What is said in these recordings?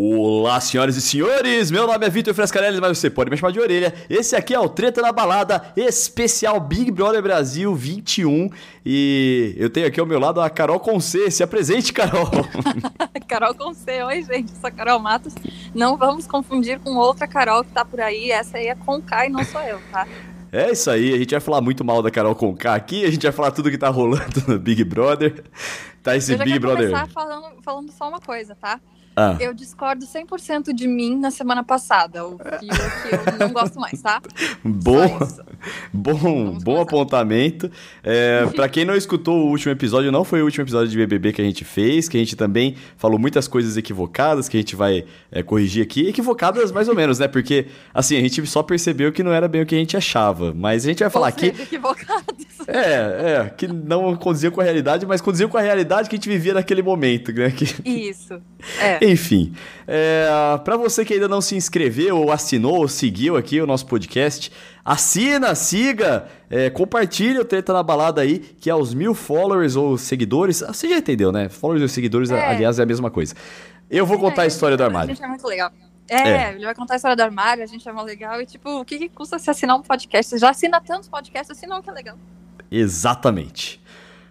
Olá, senhoras e senhores! Meu nome é Vitor Frescarelli, mas você pode me chamar de orelha. Esse aqui é o Treta na Balada, especial Big Brother Brasil 21. E eu tenho aqui ao meu lado a Carol Conce. Se apresente, Carol! Carol Conce, oi, gente. Sou a Carol Matos. Não vamos confundir com outra Carol que tá por aí. Essa aí é Conká e não sou eu, tá? É isso aí, a gente vai falar muito mal da Carol Conká aqui, a gente vai falar tudo que tá rolando no Big Brother. Tá esse eu já Big Brother. começar falando, falando só uma coisa, tá? Ah. Eu discordo 100% de mim na semana passada, o que, o que eu não gosto mais, tá? Bom, bom, Vamos bom começar. apontamento. É, para quem não escutou o último episódio, não foi o último episódio de BBB que a gente fez, que a gente também falou muitas coisas equivocadas, que a gente vai é, corrigir aqui. Equivocadas mais ou menos, né? Porque, assim, a gente só percebeu que não era bem o que a gente achava. Mas a gente vai falar aqui. seja, equivocados. É, é, que não condizia com a realidade, mas condizia com a realidade que a gente vivia naquele momento, né? Que, Isso. É. enfim, é, para você que ainda não se inscreveu, ou assinou, ou seguiu aqui o nosso podcast, assina, siga, é, compartilha o Treta na Balada aí, que aos mil followers ou seguidores, ah, você já entendeu, né? Followers ou seguidores, É. aliás, é a mesma coisa. Eu vou contar a história do A armário. gente é muito legal. É, É. ele vai contar a história do armário, a gente é mó legal. E, tipo, o que, que custa se assinar um podcast? Você já assina tantos podcasts, assina um que é legal. Exatamente.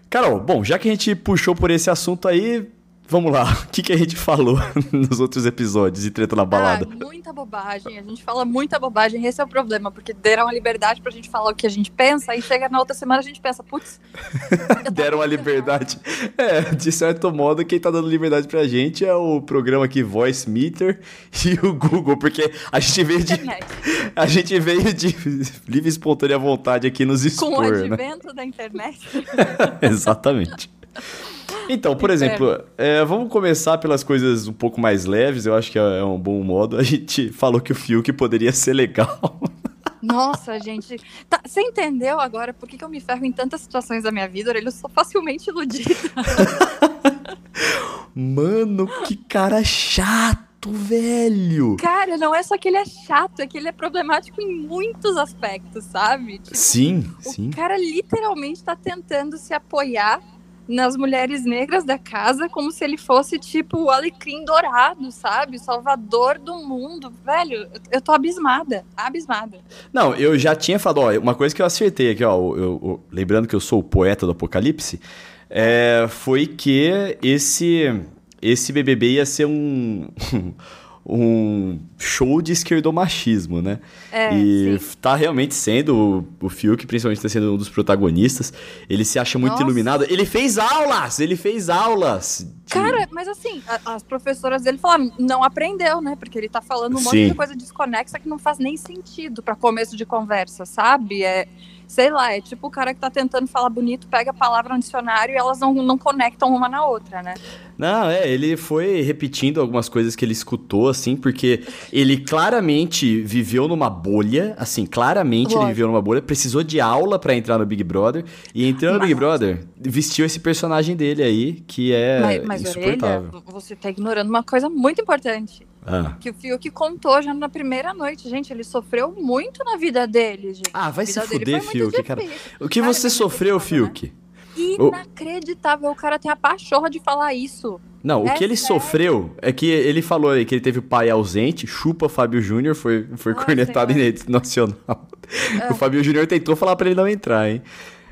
Carol, bom, já que a gente puxou por esse assunto aí, vamos lá. O que, que a gente falou nos outros episódios de Treta na Balada? Ah, muita bobagem. A gente fala muita bobagem. Esse é o problema, porque deram a liberdade pra gente falar o que a gente pensa e chega na outra semana a gente pensa, putz. Deram a liberdade. É, de certo modo, quem tá dando liberdade pra gente é o programa aqui Voice Meter e o Google, porque a gente veio de. Internet. A gente veio de livre e espontânea vontade aqui nos Com o expor, né? advento da internet. Exatamente. Então, por exemplo, é, vamos começar pelas coisas um pouco mais leves, eu acho que é um bom modo. A gente falou que o Fiuk poderia ser legal. Nossa, gente. Tá, você entendeu agora por que, que eu me ferro em tantas situações da minha vida? Eu sou facilmente iludida. Mano, que cara chato, velho. Cara, não é só que ele é chato, é que ele é problemático em muitos aspectos, sabe? Tipo, Sim, O sim. cara literalmente tá tentando se apoiar nas mulheres negras da casa como se ele fosse, tipo, o alecrim dourado, sabe? O salvador do mundo. Velho, eu- tô abismada. Abismada. Não, eu já tinha falado, ó, uma coisa que eu acertei aqui, ó, eu- eu- lembrando que eu sou o poeta do apocalipse, é, foi que esse esse BBB ia ser um um show de esquerdomachismo, né? É, e sim. tá realmente sendo o, o Fiuk, principalmente tá sendo um dos protagonistas. Ele se acha muito Nossa. iluminado. Ele fez aulas, ele fez aulas. de- Cara, mas assim, a- as professoras dele falaram, não aprendeu, né? Porque ele tá falando um monte Sim. de coisa desconexa que não faz nem sentido pra começo de conversa, sabe? É, sei lá, é tipo o cara que tá tentando falar bonito, pega a palavra no dicionário e elas não, não conectam uma na outra, né? Não, é, ele foi repetindo algumas coisas que ele escutou, assim, porque ele claramente viveu numa bolha, assim, claramente ele Lógico. viveu numa bolha, precisou de aula pra entrar no Big Brother, e entrando no Big Mas- Brother, vestiu esse personagem dele aí, que é mas, mas insuportável. orelha, você tá ignorando uma coisa muito importante. Ah. Que o Fiuk contou já na primeira noite, gente. Ele sofreu muito na vida dele, gente. Ah, vai se fuder, Fiuk, cara. O que Cara, você é sofreu, inacreditável, Fiuk? Inacreditável. O cara tem a pachorra de falar isso. Não, o É que ele sério? sofreu é que ele falou aí que ele teve pai ausente, chupa Fábio Júnior, foi, foi Nossa, cornetado em senhora. rede nacional. É. O Fábio Júnior tentou falar pra ele não entrar, hein?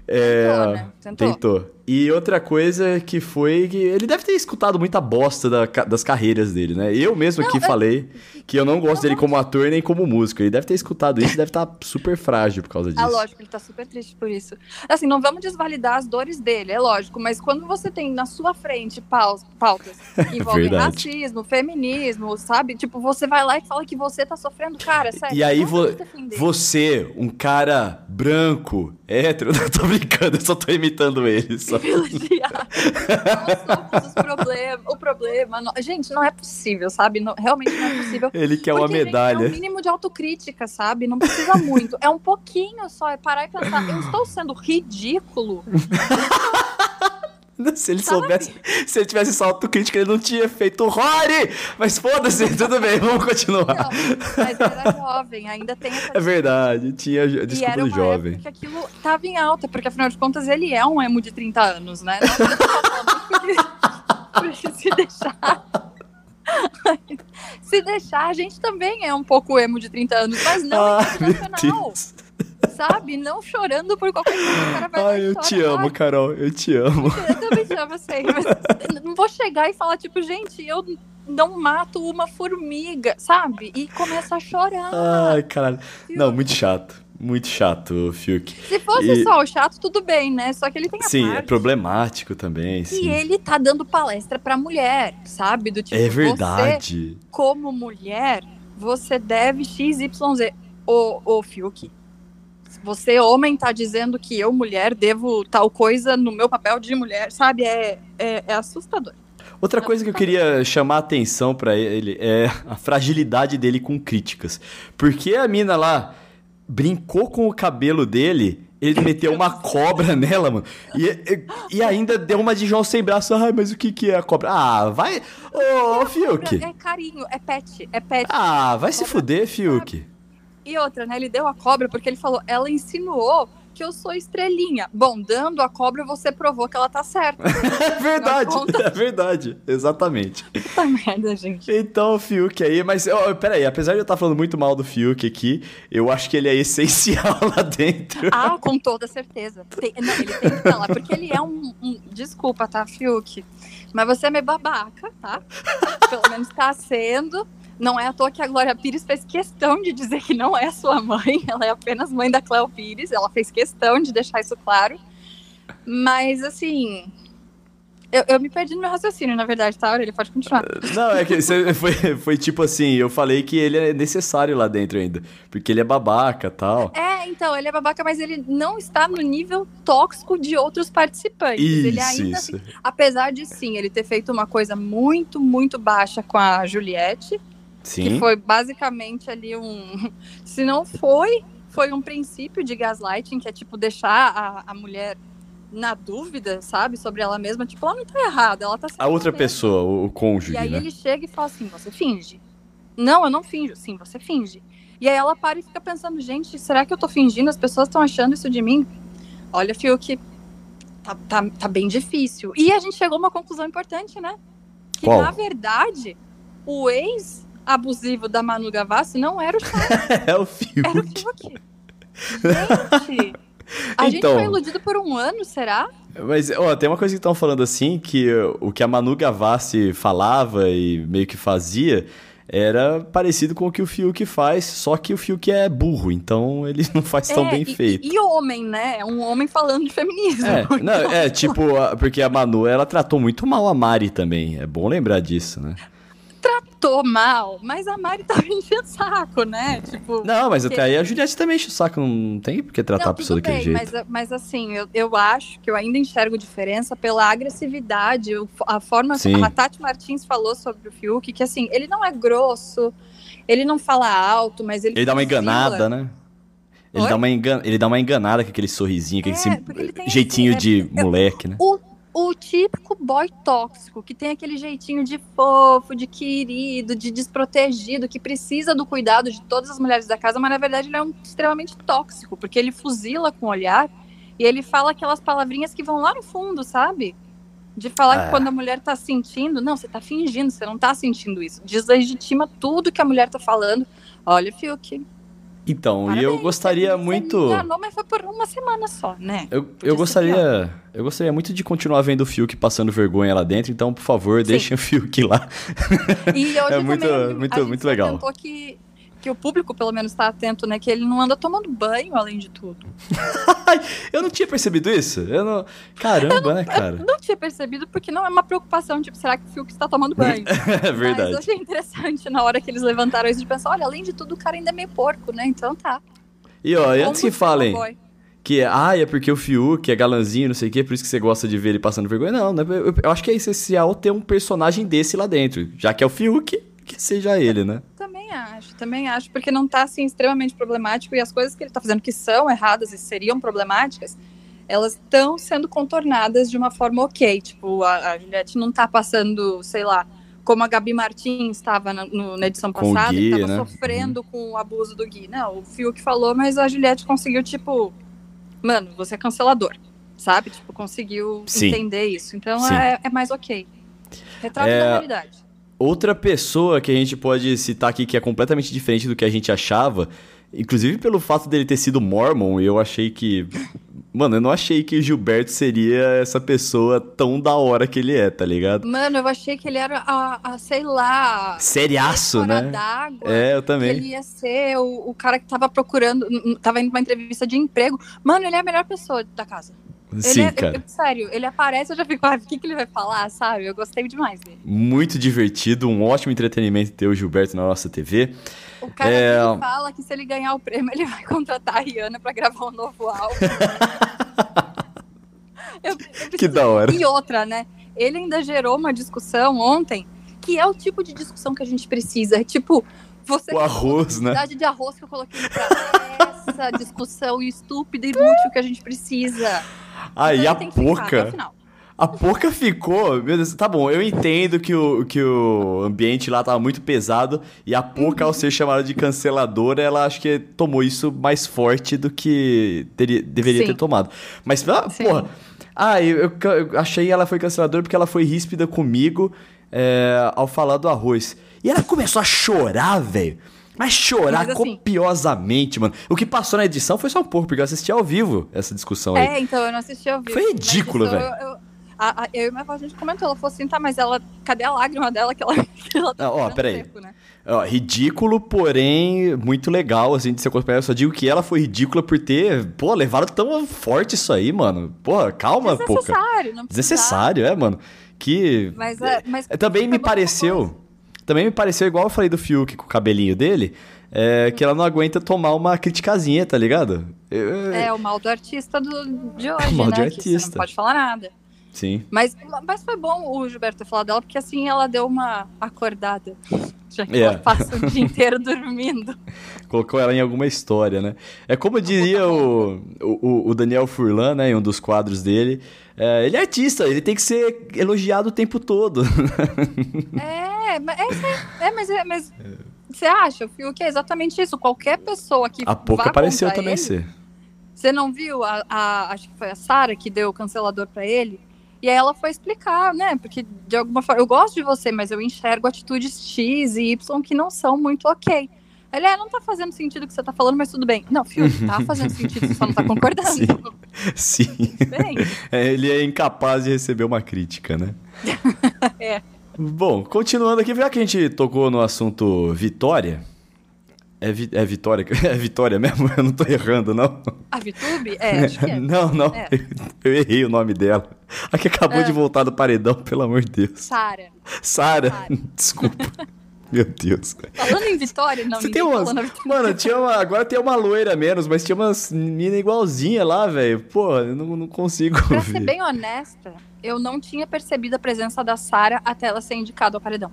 É, Tentou, né? Tentou. tentou. E outra coisa que foi que ele deve ter escutado muita bosta da das carreiras dele, né? Eu mesmo aqui é- falei que eu não gosto Não, dele não. como ator nem como músico. Ele deve ter escutado isso e deve estar super frágil por causa disso. Ah, lógico, ele tá super triste por isso. Assim, não vamos desvalidar as dores dele, é lógico, mas quando você tem na sua frente pau- pautas que envolvem Verdade. racismo, feminismo, sabe? Tipo, você vai lá e fala que você tá sofrendo, cara, sério. E aí vo- você, um cara branco, hétero, não tô brincando, eu só tô imitando ele. Só. elogiar. Nós somos os problema, o problema. não- gente, não é possível, sabe? Não- realmente não é possível. Ele quer uma Porque, gente, medalha. é um mínimo de autocrítica, sabe? Não precisa muito. É um pouquinho só. É parar e pensar, eu estou sendo ridículo. Se ele Sabe? soubesse, se ele tivesse essa autocrítica, ele não tinha feito o Rory! Mas foda-se, tudo bem, vamos continuar. Não, mas era jovem, ainda tem essa É verdade, tinha desculpa do jovem. época que aquilo tava em alta, porque afinal de contas ele é um emo de 30 anos, né? Não porque- se deixar. Se deixar, a gente também é um pouco emo de 30 anos, mas não Ah, internacional. Sabe? Não chorando por qualquer coisa. O cara vai Ai, eu te amo, Carol, eu te amo. eu também te amo, sei. Mas não vou chegar e falar, tipo, gente, eu não mato uma formiga, sabe? E começa a chorar. Ai, caralho. Não, muito chato. Muito chato, Fiuk. Se fosse E- só o chato, tudo bem, né? Só que ele tem a Sim, é parte problemático também, E sim. ele tá dando palestra pra mulher, sabe? Do tipo, É você, verdade. como mulher, você deve XYZ. Ô, ô Fiuk, você, homem, tá dizendo que eu, mulher, devo tal coisa no meu papel de mulher, sabe? É, é, é assustador. Outra coisa que eu queria chamar a atenção pra ele é a fragilidade dele com críticas. Porque a mina lá brincou com o cabelo dele, ele meteu uma cobra nela, mano. E, e, e ainda deu uma de João sem braço. Ai, mas o que que é a cobra? Ah, vai. Ô, Fiuk. É carinho, é pet, é pet. Ah, vai se fuder, Fiuk. E outra, né? Ele deu a cobra porque ele falou, ela insinuou que eu sou estrelinha. Bom, dando a cobra, você provou que ela tá certa. É verdade, é verdade. Exatamente. Puta merda, gente. Então, o Fiuk aí, mas peraí, apesar de eu estar falando muito mal do Fiuk aqui, eu acho que ele é essencial lá dentro. Ah, com toda certeza. Tem- não, ele tem que estar lá, porque ele é um, um- Desculpa, tá, Fiuk? Mas você é meio babaca, tá? Pelo menos tá sendo. Não é à toa que a Glória Pires fez questão de dizer que não é sua mãe, ela é apenas mãe da Cléo Pires, ela fez questão de deixar isso claro. Mas, assim. Eu, eu me perdi no meu raciocínio, na verdade, tá? Ele pode continuar. Não, é que você- foi, foi tipo assim, eu falei que ele é necessário lá dentro ainda, porque ele é babaca tal. É, então, ele é babaca, mas ele não está no nível tóxico de outros participantes. ele Isso, ainda isso. Apesar de sim, ele ter feito uma coisa muito, muito baixa com a Juliette, que Sim. foi basicamente ali um. Se não foi, foi um princípio de gaslighting, que é tipo deixar a, a mulher na dúvida, sabe, sobre ela mesma. Tipo, ela não tá errada, ela tá A outra pessoa, o, o cônjuge, E aí né? ele chega e fala assim: você finge. Não, eu não finjo. Sim, você finge. E aí ela para e fica pensando: gente, será que eu tô fingindo? As pessoas estão achando isso de mim? Olha, Fiuk, tá, tá, tá bem difícil. E a gente chegou a uma conclusão importante, né? Que Qual? na verdade, o ex abusivo da Manu Gavassi não era o Charles, É o era o Fiuk. Fiuk. Gente, a gente Então. foi iludido por um ano, será? Mas, ó, tem uma coisa que estão falando assim, que o que a Manu Gavassi falava e meio que fazia era parecido com o que o Fiuk faz, só que o Fiuk é burro, então ele não faz tão É, bem e, feito. E, homem, né? É um homem falando de feminismo. É, não, é tipo, porque a Manu, ela tratou muito mal a Mari também. É bom lembrar disso, né? Tô mal, mas a Mari tava enchendo saco, né? Tipo. Não, mas até aí a Juliette também enche o saco, não tem por que tratar Não, a pessoa daquele bem, jeito. mas, mas assim, eu, eu acho que eu ainda enxergo diferença pela agressividade, a forma Sim. como a Tati Martins falou sobre o Fiuk, que assim, ele não é grosso, ele não fala alto, mas ele Ele dá uma enganada, né? Ele Oi? dá, uma ele dá uma enganada com aquele sorrisinho, com É, esse porque jeitinho esse- de é- moleque, né? O, o típico boy tóxico, que tem aquele jeitinho de fofo, de querido, de desprotegido, que precisa do cuidado de todas as mulheres da casa, mas na verdade ele é um extremamente tóxico, porque ele fuzila com o olhar e ele fala aquelas palavrinhas que vão lá no fundo, sabe? De falar É. que quando a mulher tá sentindo, não, você tá fingindo, você não tá sentindo isso. Deslegitima tudo que a mulher tá falando. Olha, Fiuk. Então, e parabéns, eu gostaria você me muito. enganou, mas foi por uma semana só, né? Eu, Podia eu gostaria. Eu gostaria muito de continuar vendo o Fiuk passando vergonha lá dentro, então, por favor, Sim. deixem o Fiuk lá. E hoje É muito- também muito- muito legal. que, que o público, pelo menos, está atento, né? Que ele não anda tomando banho, além de tudo. Eu não tinha percebido isso. Eu não. Caramba, né, cara? Não tinha percebido, porque não é uma preocupação, tipo, será que o Fiuk está tomando banho? É Mas verdade. eu achei interessante na hora que eles levantaram isso de pensar, olha, além de tudo, o cara ainda é meio porco, né? Então tá. E ó, e antes que Como falem que ah, é porque o Fiuk é galanzinho, não sei o quê, por isso que você gosta de ver ele passando vergonha. Não, né? eu, eu acho que é essencial ter um personagem desse lá dentro. Já que é o Fiuk, que seja ele, né? Também acho, também acho, porque não tá, assim, extremamente problemático e as coisas que ele tá fazendo que são erradas e seriam problemáticas, elas estão sendo contornadas de uma forma ok. Tipo, a, a Juliette não tá passando, sei lá, como a Gabi Martins estava na, na edição Com passada, Gui, que tava né? sofrendo com o abuso do Gui. Não, o Fiuk falou, mas a Juliette conseguiu, tipo, mano, você é cancelador, sabe? Tipo, conseguiu Sim. entender isso. Então é, é mais ok. Retrato É, da realidade. Outra pessoa que a gente pode citar aqui que é completamente diferente do que a gente achava, inclusive pelo fato dele ter sido mormon, eu achei que. Mano, eu não achei que o Gilberto seria essa pessoa tão da hora que ele é, tá ligado? Mano, eu achei que ele era, a, a sei lá. Seriaço, né? É, eu também. Que ele ia ser o, o cara que tava procurando, tava indo pra uma entrevista de emprego. Mano, ele é a melhor pessoa da casa. Sim, é, cara. eu- sério, ele aparece, eu já fico, ah, o que, que ele vai falar, sabe? Eu gostei demais dele. Muito divertido, um ótimo entretenimento ter o Gilberto na nossa TV. O cara É. fala que se ele ganhar o prêmio, ele vai contratar a Rihanna pra gravar um novo álbum. Eu- eu Que da hora. E outra, né? Ele ainda gerou uma discussão ontem, que é o tipo de discussão que a gente precisa. Tipo, você O arroz, né? quantidade de arroz que eu coloquei pra essa discussão estúpida e inútil que a gente precisa. E Então a final. A Poca ficou. Meu Deus, tá bom, eu entendo que o, que o ambiente lá tava muito pesado e a Poca, ao ser chamada de canceladora, ela acho que tomou isso mais forte do que teria, deveria Sim. ter tomado. Mas, ah, porra. Ah, eu, eu eu achei ela foi canceladora porque ela foi ríspida comigo é, ao falar do arroz. E ela começou a chorar, velho. Mas chorar Mas, assim- copiosamente, mano. O que passou na edição foi só um pouco, porque eu assisti ao vivo essa discussão aí. É, então eu não assisti ao vivo. Foi ridículo, velho. A, a- eu e minha avó, a gente comentou, ela falou assim, tá, mas ela, cadê a lágrima dela que ela, que ela tá Ah, ó, peraí. seco, né? Ó, ridículo, porém muito legal, assim, de se acompanhar. Eu só digo que ela foi ridícula por ter, pô, levado tão forte isso aí, mano. Pô, calma, pouca. Desnecessário, não precisava. Desnecessário, é, mano. Que. Mas, é, mas também me pareceu. Também me pareceu igual eu falei do Fiuk com o cabelinho dele. É, que ela não aguenta tomar uma criticazinha, tá ligado? Eu- É o mal do artista do, de hoje, o mal né? de que você artista. não pode falar nada. Sim. Mas, mas foi bom o Gilberto ter falado dela, porque assim ela deu uma acordada. Já que É. ela passa o dia inteiro dormindo. Colocou ela em alguma história, né? É como diria o, o, o Daniel Furlan, né, em um dos quadros dele. é, ele é artista, ele tem que ser elogiado o tempo todo. É, mas é, aí. é, mas, é, mas você acha, o Fiuk é exatamente isso. Qualquer pessoa que A pouco vá pareceu contra também ele, ser. Você não viu? A, a- acho que foi a Sara que deu o cancelador pra ele. E aí ela foi explicar, né? Porque de alguma forma, eu gosto de você, mas eu enxergo atitudes X e Y que não são muito ok. Ele, é, não tá fazendo sentido o que você tá falando, mas tudo bem. Não, Fiuk, tá fazendo sentido, você só não tá concordando. Sim. Sim. É, ele é incapaz de receber uma crítica, né? É. Bom, continuando aqui, já que a gente tocou no assunto Vitória. É, vi- é Vitória? É Vitória mesmo? Eu não tô errando, não. a VTube? É, acho que é. Não, não. É. Eu errei o nome dela. A que acabou É. de voltar do paredão, pelo amor de Deus. Sara. Sara. Desculpa. Meu Deus. Falando em Vitória, não, Você tem umas. Mano, tinha uma. Agora tem uma loira menos, mas tinha umas meninas igualzinhas lá, velho. Pô, eu não, não consigo Pra ver. ser bem honesta, eu não tinha percebido a presença da Sara até ela ser indicada ao paredão.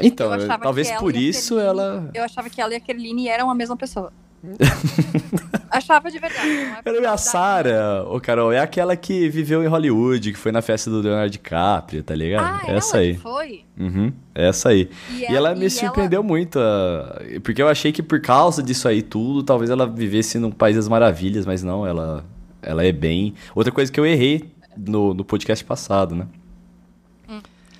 Então, eu talvez ela por e isso Kerline- ela. Eu achava que ela e a Kerline eram a mesma pessoa. achava de verdade. Não é a da- Sarah, ô Carol, é aquela que viveu em Hollywood, que foi na festa do Leonardo DiCaprio, tá ligado? Ah, essa ela aí. foi? Uhum, essa aí. E E ela me surpreendeu muito, ah, porque eu achei que por causa disso aí tudo, talvez ela vivesse num país das maravilhas, mas não, ela, ela é bem. Outra coisa que eu errei no, no podcast passado, né?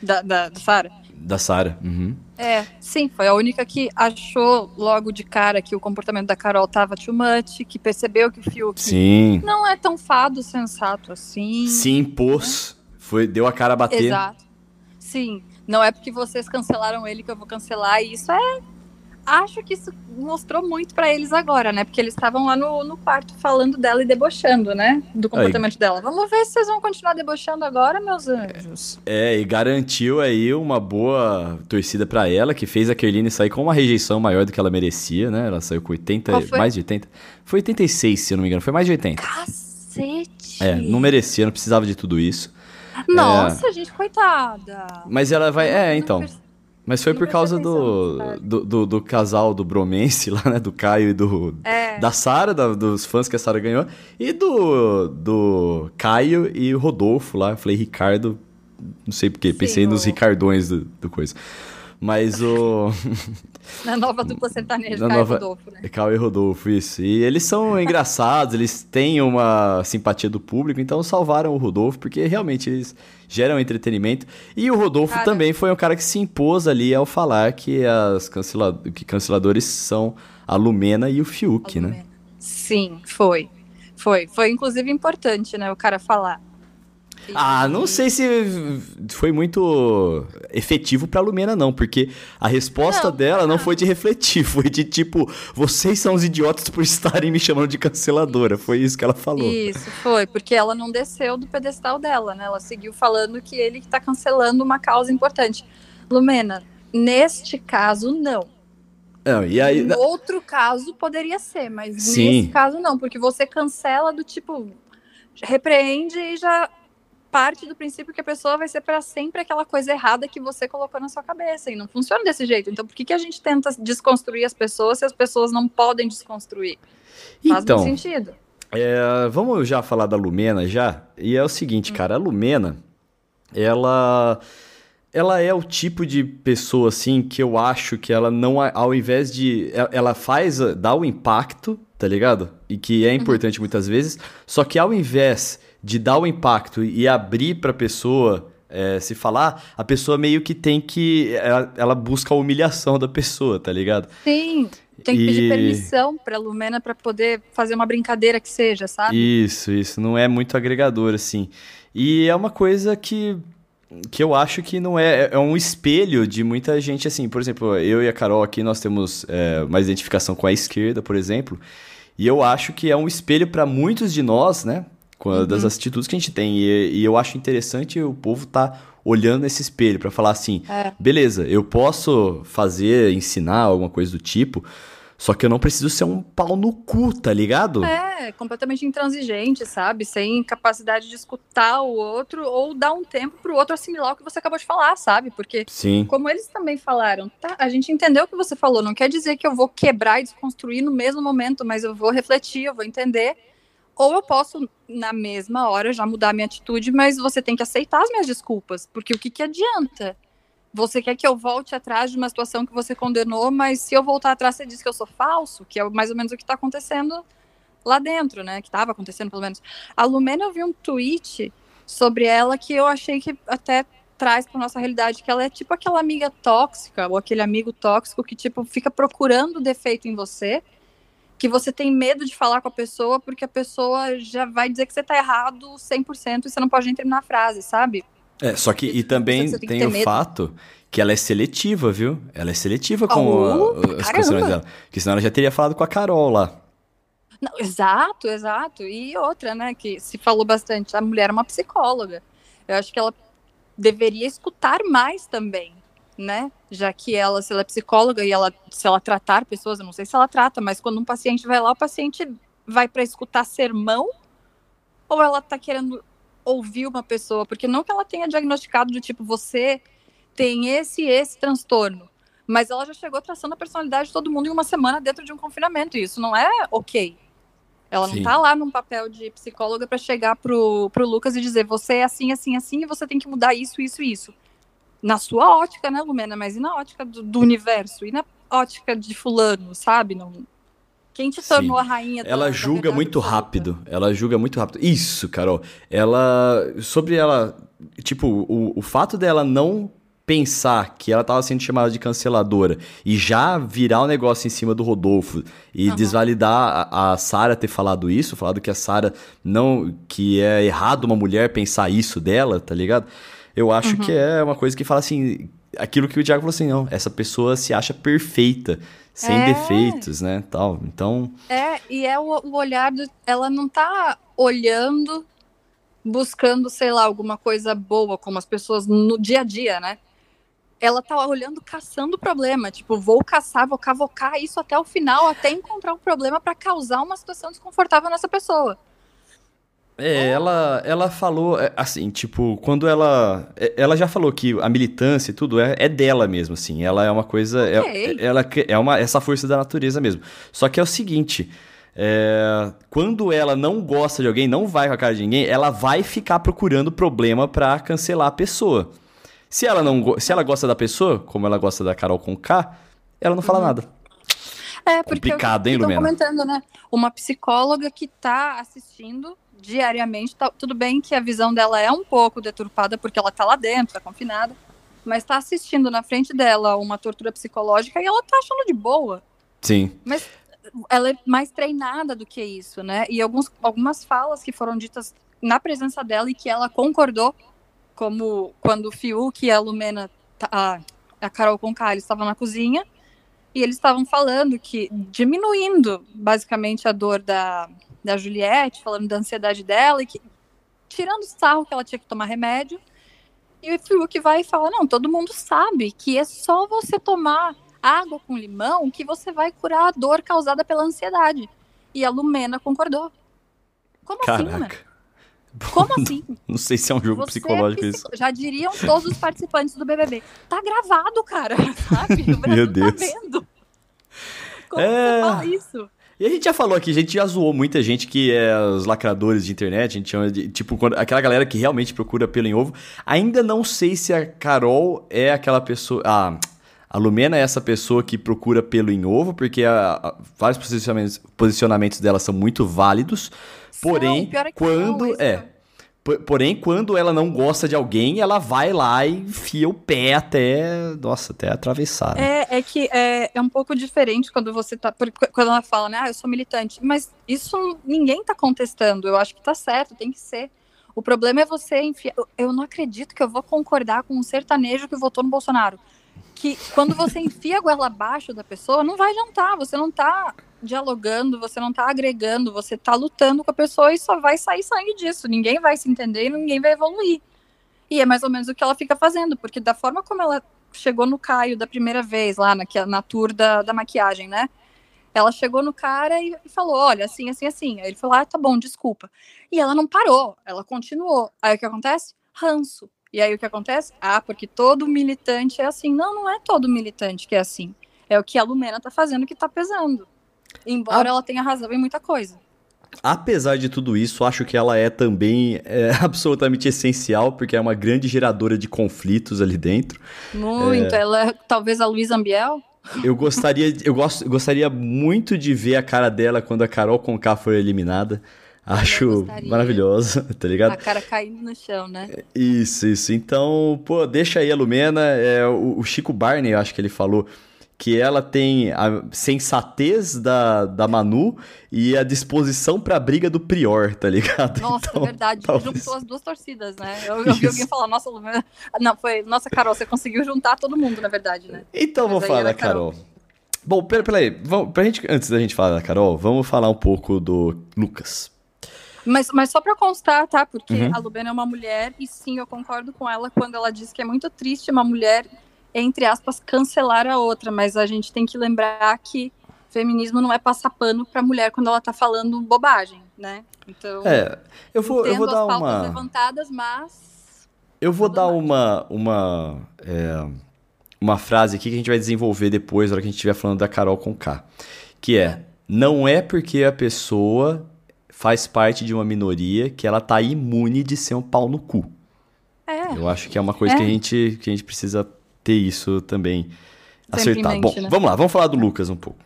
Da, da, da Sara? Da Sarah. Uhum. É, sim, foi a única que achou logo de cara que o comportamento da Carol tava too much, que percebeu que o Fiuk Sim. não é tão fado sensato assim. Se impôs, foi, deu a cara a bater. Exato. Sim, não é porque vocês cancelaram ele que eu vou cancelar, e isso é. Acho que isso mostrou muito pra eles agora, né? Porque eles estavam lá no, no quarto falando dela e debochando, né? Do comportamento dela. Vamos ver se vocês vão continuar debochando agora, meus anjos. É, e garantiu aí uma boa torcida pra ela, que fez a Kerline sair com uma rejeição maior do que ela merecia, né? Ela saiu com 80, Qual foi? mais de 80. Foi 86, se eu não me engano, foi mais de 80. Cacete! É, não merecia, não precisava de tudo isso. Nossa, gente, coitada. Mas ela vai. É, então. perce- Mas foi por causa do, do, do, do casal do Bromance lá, né? Do Caio e do. É. Da Sara, dos fãs que a Sara ganhou. E do. Do Caio e o Rodolfo lá. Eu falei Ricardo. Não sei porquê, pensei nos Ricardões do, do coisa. Mas o. Na nova dupla sertaneja, Na Caio nova... Rodolfo, né? Caio e Rodolfo, isso. E eles são engraçados, eles têm uma simpatia do público, então salvaram o Rodolfo, porque realmente eles geram entretenimento. E o Rodolfo cara... também foi um cara que se impôs ali ao falar que, as cancela... que canceladores são a Lumena e o Fiuk, né? Sim, foi. Foi. Foi, inclusive, importante, né, o cara falar. Ah, não sei se foi muito efetivo pra Lumena, não, porque a resposta não, dela não foi de refletir, foi de tipo, vocês são os idiotas por estarem me chamando de canceladora. Foi isso que ela falou. Isso, foi, porque ela não desceu do pedestal dela, né? Ela seguiu falando que ele tá cancelando uma causa importante. Lumena, neste caso, não. Não, e aí... Em outro caso poderia ser, mas Sim. nesse caso não, porque você cancela do tipo repreende e já parte do princípio que a pessoa vai ser para sempre aquela coisa errada que você colocou na sua cabeça. E não funciona desse jeito. Então, por que, que a gente tenta desconstruir as pessoas se as pessoas não podem desconstruir? Faz então, muito sentido. É, vamos já falar da Lumena já? E é o seguinte, hum. cara, a Lumena, ela ela é o tipo de pessoa assim que eu acho que ela não ao invés de ela faz dá o impacto, tá ligado? E que é uhum. importante uhum. muitas vezes, só que ao invés de dar o impacto e abrir para a pessoa é, se falar, a pessoa meio que tem que. Ela, ela, busca a humilhação da pessoa, tá ligado? Sim. Tem que e... pedir permissão pra Lumena para poder fazer uma brincadeira que seja, sabe? Isso, isso. Não é muito agregador, assim. E é uma coisa que. Que eu acho que não é. É um espelho de muita gente, assim. Por exemplo, eu e a Carol aqui, nós temos é, uma identificação com a esquerda, por exemplo. E eu acho que é um espelho para muitos de nós, né? Uhum. das atitudes que a gente tem. E, e, eu acho interessante o povo tá olhando esse espelho para falar assim: é. beleza, eu posso fazer, ensinar alguma coisa do tipo. Só que eu não preciso ser um pau no cu, tá ligado? É, completamente intransigente, sabe? Sem capacidade de escutar o outro ou dar um tempo pro outro assimilar o que você acabou de falar, sabe? Porque, Sim. como eles também falaram, tá, a gente entendeu o que você falou. Não quer dizer que eu vou quebrar e desconstruir no mesmo momento, mas eu vou refletir, eu vou entender ou eu posso, na mesma hora, já mudar minha atitude, mas você tem que aceitar as minhas desculpas. Porque o que, que adianta? Você quer que eu volte atrás de uma situação que você condenou, mas se eu voltar atrás, você diz que eu sou falso, que é mais ou menos o que está acontecendo lá dentro, né? Que estava acontecendo, pelo menos. A Lumena, eu vi um tweet sobre ela que eu achei que até traz para nossa realidade que ela é tipo aquela amiga tóxica ou aquele amigo tóxico que tipo fica procurando defeito em você que você tem medo de falar com a pessoa porque a pessoa já vai dizer que você tá errado 100% e você não pode nem terminar a frase, sabe? É, só que e também tem, tem o medo. fato que ela é seletiva, viu? Ela é seletiva com oh, a, as canções dela. Porque senão ela já teria falado com a Carol lá. Não, exato, exato. E outra, né, que se falou bastante, a mulher é uma psicóloga. Eu acho que ela deveria escutar mais também né? Já que ela, se ela é psicóloga e ela, se ela tratar pessoas, eu não sei se ela trata, mas quando um paciente vai lá, o paciente vai para escutar sermão ou ela tá querendo ouvir uma pessoa, porque não que ela tenha diagnosticado do tipo você tem esse e esse transtorno, mas ela já chegou traçando a personalidade de todo mundo em uma semana dentro de um confinamento, e isso não é ok. Ela Sim. não tá lá num papel de psicóloga para chegar pro, pro Lucas e dizer você é assim, assim, assim, e você tem que mudar isso, isso, isso na sua ótica, né, Lumena? Mas e na ótica do, do universo? E na ótica de fulano, sabe? Não... Quem te tornou Sim. a rainha Ela da, julga da muito rápido. Ela julga muito rápido. Isso, Carol. Ela. Sobre ela. Tipo, o, o fato dela não pensar que ela estava sendo chamada de canceladora e já virar o um negócio em cima do Rodolfo e uhum. desvalidar a, a Sara ter falado isso, falado que a Sara não que é errado uma mulher pensar isso dela, tá ligado? Eu acho uhum. que é uma coisa que fala assim, aquilo que o Thiago falou assim, não, essa pessoa se acha perfeita, sem é. defeitos, né, tal. Então, É, e é o, o olhar do, ela não tá olhando buscando, sei lá, alguma coisa boa como as pessoas no dia a dia, né? Ela tá olhando, caçando o problema, tipo, vou caçar, vou cavocar isso até o final, até encontrar um problema para causar uma situação desconfortável nessa pessoa. É, ela, ela falou, é, assim, tipo, quando ela. É, ela já falou que a militância e tudo é, é dela mesmo, assim. Ela é uma coisa. É, okay. É, ela é uma, essa força da natureza mesmo. Só que é o seguinte. É, quando ela não gosta de alguém, não vai com a cara de ninguém, ela vai ficar procurando problema para cancelar a pessoa. Se ela não se ela gosta da pessoa, como ela gosta da Carol com K, ela não fala uhum. nada. É, porque Complicado, eu, hein, Lumena? comentando, né? Uma psicóloga que tá assistindo diariamente, tá, tudo bem que a visão dela é um pouco deturpada porque ela tá lá dentro, tá confinada, mas tá assistindo na frente dela uma tortura psicológica e ela tá achando de boa. Sim. Mas ela é mais treinada do que isso, né? E alguns, algumas falas que foram ditas na presença dela e que ela concordou, como quando o Fiuk e a Lumena, a, a Carol Conká, estavam na cozinha e eles estavam falando que diminuindo basicamente a dor da, da Juliette, falando da ansiedade dela e que tirando o sarro que ela tinha que tomar remédio. E o Fiuk vai e fala: Não, todo mundo sabe que é só você tomar água com limão que você vai curar a dor causada pela ansiedade. E a Lumena concordou. Como assim, Caraca. assim, Lumena? Como assim? Não sei se é um jogo Você psicológico é isso. Já diriam todos os participantes do BBB. Tá gravado, cara, sabe? Meu tá Deus. tá vendo. Como é... você fala isso? E a gente já falou aqui, a gente já zoou muita gente que é os lacradores de internet, a gente chama de, tipo, quando, aquela galera que realmente procura pelo em ovo. Ainda não sei se a Carol é aquela pessoa... Ah, a Lumena é essa pessoa que procura pelo em ovo, porque a, a, vários posicionamentos, posicionamentos dela são muito válidos. Porém, não, é quando. Não, é. Porém, quando ela não gosta de alguém, ela vai lá e enfia o pé até. Nossa, até atravessar. Né? É, é que é, é um pouco diferente quando você tá. Quando ela fala, né? Ah, eu sou militante. Mas isso ninguém tá contestando. Eu acho que tá certo, tem que ser. O problema é você enfiar. Eu não acredito que eu vou concordar com um sertanejo que votou no Bolsonaro que quando você enfia a goela abaixo da pessoa, não vai jantar, você não tá dialogando, você não tá agregando, você tá lutando com a pessoa e só vai sair sangue disso. Ninguém vai se entender e ninguém vai evoluir. E é mais ou menos o que ela fica fazendo, porque da forma como ela chegou no Caio da primeira vez, lá na, na tour da, da maquiagem, né? Ela chegou no cara e, falou: Olha, assim, assim, assim. Aí ele falou: Ah, tá bom, desculpa. E ela não parou, ela continuou. Aí o que acontece? Ranço. E aí o que acontece? Ah, porque todo militante é assim. Não, não é todo militante que é assim. É o que a Lumena tá fazendo que tá pesando. Embora ah. ela tenha razão em muita coisa. Apesar de tudo isso, acho que ela é também é, absolutamente essencial, porque é uma grande geradora de conflitos ali dentro. Muito. É... Ela é talvez a Luísa Ambiel. Eu gostaria, eu gosto, gostaria muito de ver a cara dela quando a Carol Conká foi eliminada. Acho maravilhosa, tá ligado? A cara caindo no chão, né? Isso, isso. Então, pô, deixa aí a Lumena. É, o, o Chico Barney, acho que ele falou que ela tem a sensatez da, da Manu e a disposição pra briga do Prior, tá ligado? Nossa, então, verdade. Talvez... Juntou as duas torcidas, né? Eu, eu vi alguém falar, nossa, Lumena... Não, foi... Nossa, Carol, você conseguiu juntar todo mundo, na verdade, né? Então, Mas vou falar da Carol. Carol. Bom, peraí. Vamos, pra gente, antes da gente falar da Carol, vamos falar um pouco do Lucas. Mas, mas só para constar, tá? Porque uhum. a Lubena é uma mulher, e sim, eu concordo com ela quando ela diz que é muito triste uma mulher, entre aspas, cancelar a outra, mas a gente tem que lembrar que feminismo não é passar pano pra mulher quando ela tá falando bobagem, né? Então. É, eu vou, eu vou dar as uma. levantadas, mas. Eu vou dar uma. uma é, uma frase aqui que a gente vai desenvolver depois, na hora que a gente estiver falando da Carol com K. Que é: não é porque a pessoa faz parte de uma minoria que ela tá imune de ser um pau no cu. É. Eu acho que é uma coisa é. que, a gente, que a gente precisa ter isso também acertar. Mente, Bom, né? vamos lá, vamos falar do Lucas um pouco.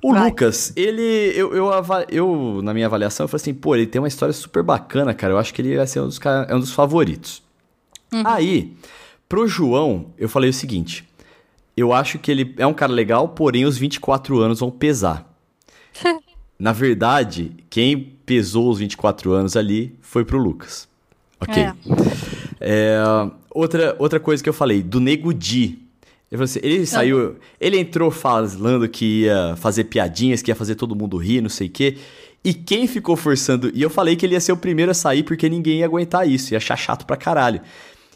O Vai. Lucas, ele. Eu, eu, eu, na minha avaliação, eu falei assim, pô, ele tem uma história super bacana, cara. Eu acho que ele vai ser um dos, é um dos favoritos. Uhum. Aí, pro João, eu falei o seguinte. Eu acho que ele é um cara legal, porém os 24 anos vão pesar. Na verdade, quem pesou os 24 anos ali foi pro Lucas. Ok. É. É, outra, outra coisa que eu falei, do Nego Di. Ele, assim, ele saiu. Ele entrou falando que ia fazer piadinhas, que ia fazer todo mundo rir, não sei o quê. E quem ficou forçando. E eu falei que ele ia ser o primeiro a sair porque ninguém ia aguentar isso, ia achar chato pra caralho.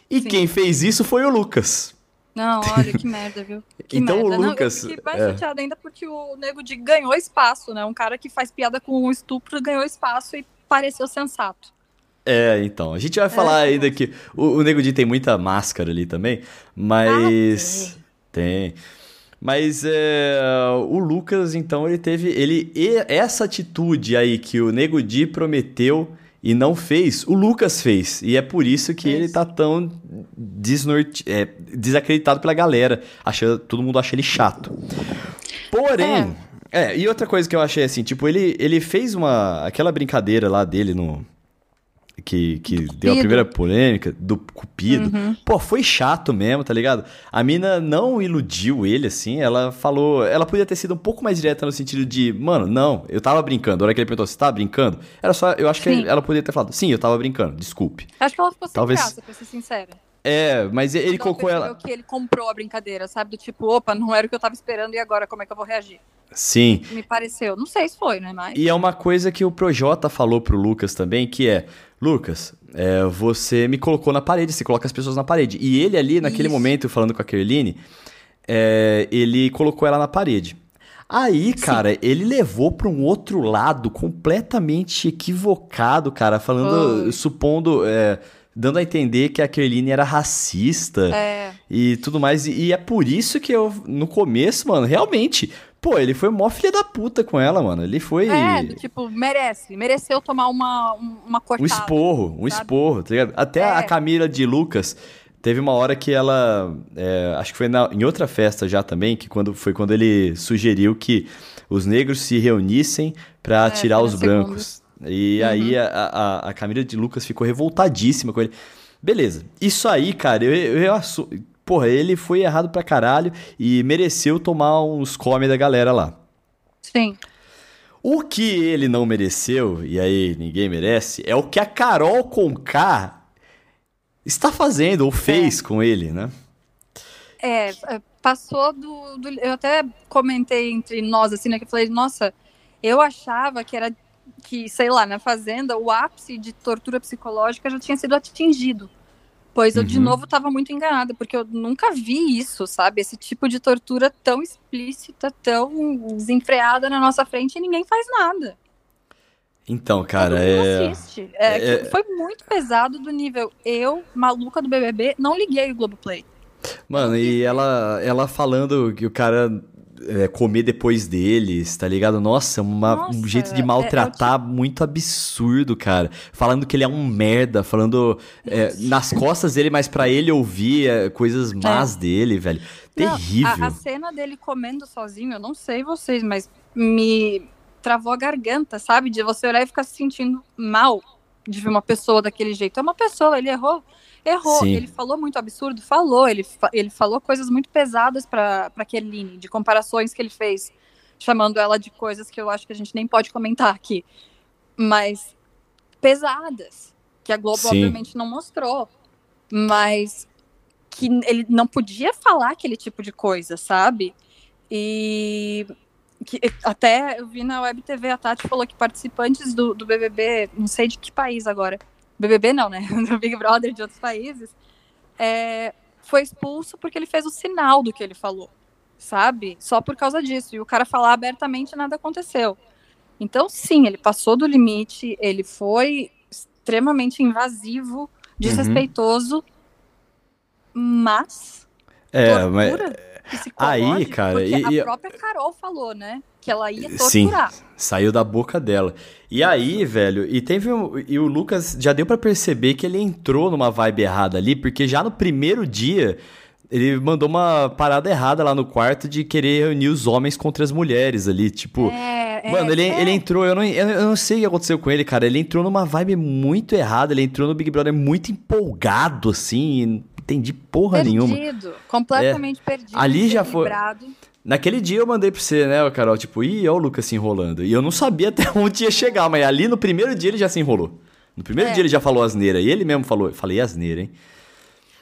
E Sim. quem fez isso foi o Lucas. Não, olha que merda, viu? Que então merda. o Lucas. Não, eu fiquei mais é. chateada ainda porque o Nego de ganhou espaço, né? Um cara que faz piada com o estupro ganhou espaço e pareceu sensato. É, então. A gente vai falar é, ainda que o, o Nego Di tem muita máscara ali também, mas. Ah, tem. Mas é, o Lucas, então, ele teve. ele Essa atitude aí que o Nego Di prometeu e não fez, o Lucas fez. E é por isso que ele tá tão desnorte... é, desacreditado pela galera. Acha, todo mundo acha ele chato. Porém. É. é, e outra coisa que eu achei assim, tipo, ele, ele fez uma. aquela brincadeira lá dele no. Que, que deu a primeira polêmica do Cupido. Uhum. Pô, foi chato mesmo, tá ligado? A mina não iludiu ele, assim. Ela falou. Ela podia ter sido um pouco mais direta no sentido de, mano, não, eu tava brincando. A hora que ele perguntou, você tava brincando? Era só. Eu acho Sim. que ela poderia ter falado, sim, eu tava brincando, desculpe. Acho que ela ficou sem Talvez- graça, pra ser sincera. É, mas ele Ela colocou ela. que ele comprou a brincadeira, sabe? Do tipo, opa, não era o que eu tava esperando e agora como é que eu vou reagir? Sim. Me pareceu. Não sei se foi, né? Mas. E é uma coisa que o Projota falou pro Lucas também, que é, Lucas, é, você me colocou na parede, você coloca as pessoas na parede. E ele ali, naquele Isso. momento, falando com a Kerline, é, ele colocou ela na parede. Aí, cara, ele levou pra um outro lado completamente equivocado, cara, falando, Foi. supondo, é, dando a entender que a Kerline era racista É, e tudo mais. E, e é por isso que eu, no começo, mano, realmente, pô, ele foi mó filha da puta com ela, mano. Ele foi. é, tipo, merece. Mereceu tomar uma, um- uma cortada. Um esporro, um sabe? esporro, tá ligado? Até É. a Camila de Lucas teve uma hora que ela. é, acho que foi na- em outra festa já também, que quando, foi quando ele sugeriu que os negros se reunissem pra É, tirar os na segunda. E Uhum. aí a, a, a Camila de Lucas ficou revoltadíssima com ele. Beleza, isso aí, cara, eu, eu, eu assu- Porra, ele foi errado pra caralho e mereceu tomar uns come da galera lá. Sim. O que ele não mereceu, e aí ninguém merece, é o que a Carol Conká está fazendo ou fez com ele, né? É, é, passou do, do- Eu até comentei entre nós, assim, né? Que eu falei, nossa, eu achava que era. Que, sei lá, na Fazenda, o ápice de tortura psicológica já tinha sido atingido. Pois eu, de Uhum. novo, estava muito enganada, porque eu nunca vi isso, sabe? Esse tipo de tortura tão explícita, tão desenfreada na nossa frente e ninguém faz nada. Então, cara, é. É, é- que foi muito pesado do nível. Eu, maluca do BBB, não liguei o Globoplay. Mano, e ela, ela falando que o cara é, comer depois deles, tá ligado? Nossa, uma- um Nossa, jeito de é- é maltratar muito absurdo, cara. Falando que ele é um merda, falando é, nas costas dele, mas pra ele ouvir é, coisas más dele, velho. Não, Terrível. a, a cena dele comendo sozinho, eu não sei vocês, mas me travou a garganta, sabe? De você olhar e ficar se sentindo mal de ver uma pessoa daquele jeito. É uma pessoa, ele errou. Errou. Sim. Ele falou muito absurdo? Falou. Ele, fa- ele falou coisas muito pesadas pra Kerline, de comparações que ele fez, chamando ela de coisas que eu acho que a gente nem pode comentar aqui. Mas pesadas, que a Globo Sim. obviamente não mostrou. Mas que ele não podia falar aquele tipo de coisa, sabe? E que até eu vi na Web TV, a Tati falou que participantes do, do BBB, não sei de que país agora, BBB não, né? Do Big Brother de outros países, é, foi expulso porque ele fez o sinal do que ele falou, sabe? Só por causa disso. E o cara falar abertamente nada aconteceu. Então, sim, ele passou do limite, ele foi extremamente invasivo, desrespeitoso, mas É, mas. Aí, cara, porque e- a própria Carol falou, né? Que ela ia Sim. torturar. Saiu da boca dela. E aí, velho, e teve um, e o Lucas já deu pra perceber que ele entrou numa vibe errada ali, porque já no primeiro dia ele mandou uma parada errada lá no quarto de querer reunir os homens contra as mulheres ali, tipo, é, Mano, ele, é. ele entrou, eu não, eu, não sei o que aconteceu com ele, cara. Ele entrou numa vibe muito errada, ele entrou no Big Brother muito empolgado, assim, não entendi porra nenhuma. perdido, completamente perdido. Ali já foi-. Naquele dia eu mandei pra você, né, Carol? Tipo, ih, olha o Lucas se enrolando. E eu não sabia até onde ia chegar, mas ali no primeiro dia ele já se enrolou. No primeiro É. dia ele já falou asneira. E ele mesmo falou, falei asneira, hein?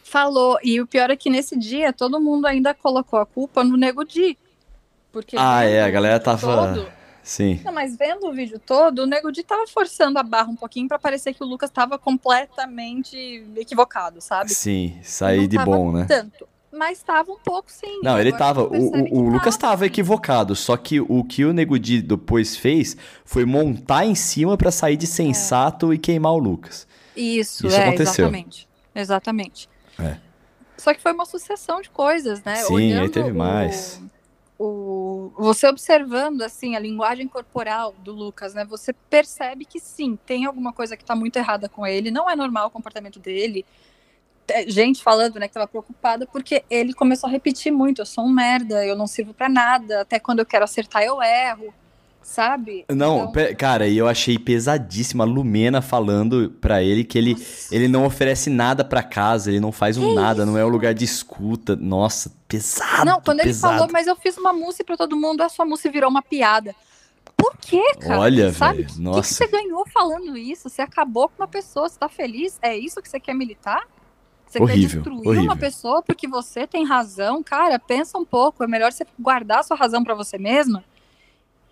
Falou, e o pior é que nesse dia todo mundo ainda colocou a culpa no Nego Di. Porque Ah, é, a galera tava- todo- Sim. Não, mas vendo o vídeo todo, o Nego Di tava forçando a barra um pouquinho pra parecer que o Lucas tava completamente equivocado, sabe? Sim, Não de bom, né? Tanto. Mas tava um pouco sim. Não, ele tava. O, o, o Lucas tava, equivocado. Só que o que o Nego Di depois fez foi montar em cima pra sair de sensato e queimar o Lucas. Isso, Isso é, aconteceu. exatamente. Exatamente. É. Só que foi uma sucessão de coisas, né? Sim, Olhando aí teve mais. O, você observando assim a linguagem corporal do Lucas, né? Você percebe que sim, tem alguma coisa que tá muito errada com ele, não é normal o comportamento dele. É, gente falando, né, que tava preocupada porque ele começou a repetir muito, eu sou um merda, eu não sirvo para nada, até quando eu quero acertar eu erro sabe? Não, então... cara, e eu achei pesadíssima a Lumena falando pra ele que ele, ele não oferece nada pra casa, ele não faz um nada, isso? não é o um lugar de escuta. Nossa, pesado. Não, quando pesado. ele falou, mas eu fiz uma música pra todo mundo, a sua música virou uma piada. Por quê, cara? Olha, velho, nossa. O que, que você ganhou falando isso? Você acabou com uma pessoa, você tá feliz? É isso que você quer militar? Você horrível, quer destruir horrível. uma pessoa porque você tem razão? Cara, pensa um pouco. É melhor você guardar a sua razão para você mesma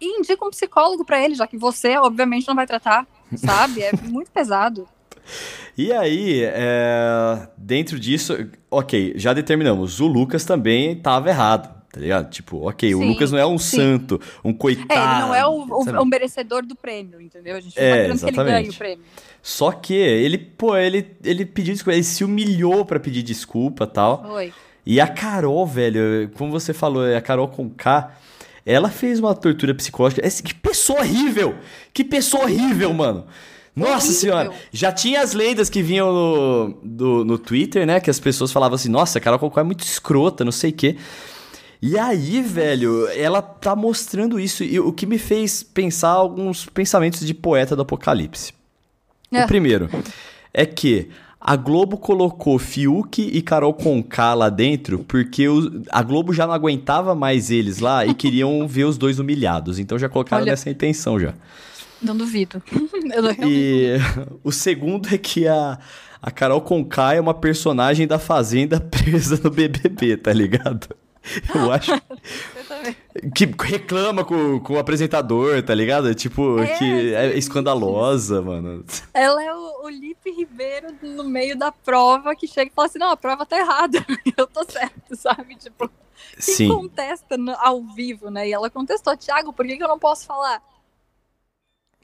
e indica um psicólogo para ele, já que você, obviamente, não vai tratar, sabe? É muito pesado. E aí, é... dentro disso, ok, já determinamos, o Lucas também estava errado, tá ligado? Tipo, ok, sim, o Lucas não é um sim. santo, um coitado. É, ele não é o, o, o, merecedor do prêmio, entendeu? A gente não é, tá exatamente. que ele ganhe o prêmio. Só que ele, pô, ele, ele pediu desculpa, ele se humilhou para pedir desculpa tal. Foi. E a Carol, velho, como você falou, a Carol com K ela fez uma tortura psicológica. Que pessoa horrível! Que pessoa horrível, mano! Nossa horrível. senhora! Já tinha as lendas que vinham no, do, no Twitter, né? Que as pessoas falavam assim: nossa, a Carol Cocó é muito escrota, não sei o quê. E aí, velho, ela tá mostrando isso. E o que me fez pensar alguns pensamentos de poeta do apocalipse. É. O primeiro é que a Globo colocou Fiuk e Carol Conká lá dentro porque o, a Globo já não aguentava mais eles lá e queriam ver os dois humilhados. Então já colocaram Olha, nessa intenção já. Não duvido. Não e o segundo é que a, a Carol Conká é uma personagem da Fazenda presa no BBB, tá ligado? Eu acho. que reclama com, com o apresentador, tá ligado? Tipo, é, que é escandalosa, mano. Ela é o, o Lipe Ribeiro no meio da prova que chega e fala assim: não, a prova tá errada, eu tô certo, sabe? Tipo, quem Sim. contesta ao vivo, né? E ela contestou, Thiago, por que, que eu não posso falar?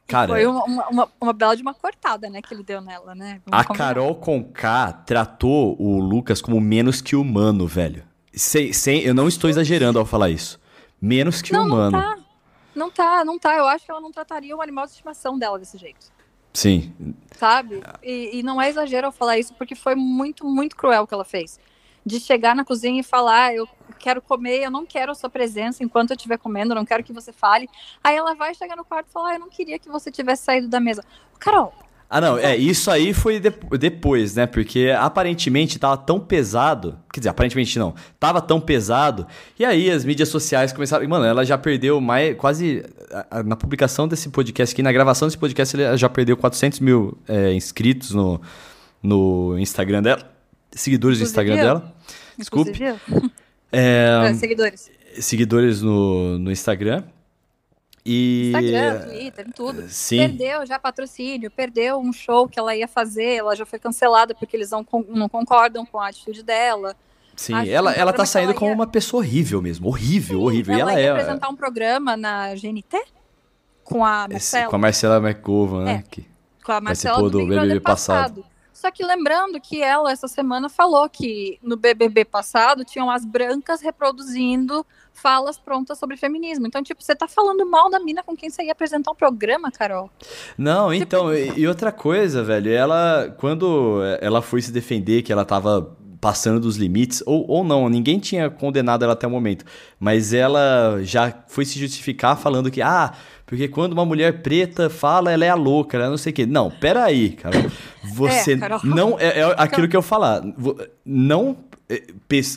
Cara, foi uma, uma, uma, bela de uma cortada, né, que ele deu nela, né? Vamos a combinar. Carol Conká tratou o Lucas como menos que humano, velho. Sem, sem, eu não estou exagerando ao falar isso. Menos que não, humano. Não tá. Não tá, não tá. Eu acho que ela não trataria o animal de estimação dela desse jeito. Sim. Sabe? E, e não é exagero ao falar isso, porque foi muito, muito cruel o que ela fez. De chegar na cozinha e falar, eu quero comer, eu não quero a sua presença enquanto eu estiver comendo, eu não quero que você fale. Aí ela vai chegar no quarto e falar, ah, eu não queria que você tivesse saído da mesa. Carol, ah, não, é, isso aí foi de, depois, né? Porque aparentemente tava tão pesado. Quer dizer, aparentemente não. Tava tão pesado. E aí as mídias sociais começaram. Mano, ela já perdeu mais. Quase. Na publicação desse podcast aqui, na gravação desse podcast, ela já perdeu 400 mil é, inscritos no, no Instagram dela. Seguidores Inclusive do Instagram eu. dela. Desculpe. É, é, seguidores. Seguidores no, no Instagram. E... Instagram, Twitter, tudo. Sim. Perdeu já patrocínio, perdeu um show que ela ia fazer, ela já foi cancelada porque eles não, não concordam com a atitude dela. Sim, ela, ela tá saindo como ia... uma pessoa horrível mesmo. Horrível, Sim, horrível. Ela, e ela ia é. apresentar um programa na GNT com a Marcela. com a Marcela McGowan, né? É, que com a Marcela do, do BBB passado. passado. Só que lembrando que ela, essa semana, falou que no BBB passado tinham as brancas reproduzindo falas prontas sobre feminismo. Então, tipo, você tá falando mal da mina com quem você ia apresentar um programa, Carol? Não, tipo... então, e outra coisa, velho, ela, quando ela foi se defender que ela tava passando dos limites, ou, ou não, ninguém tinha condenado ela até o momento, mas ela já foi se justificar falando que, ah, porque quando uma mulher preta fala, ela é a louca, ela não sei o quê. Não, peraí, cara. Você é, não. É, é aquilo que eu falar. Não. É,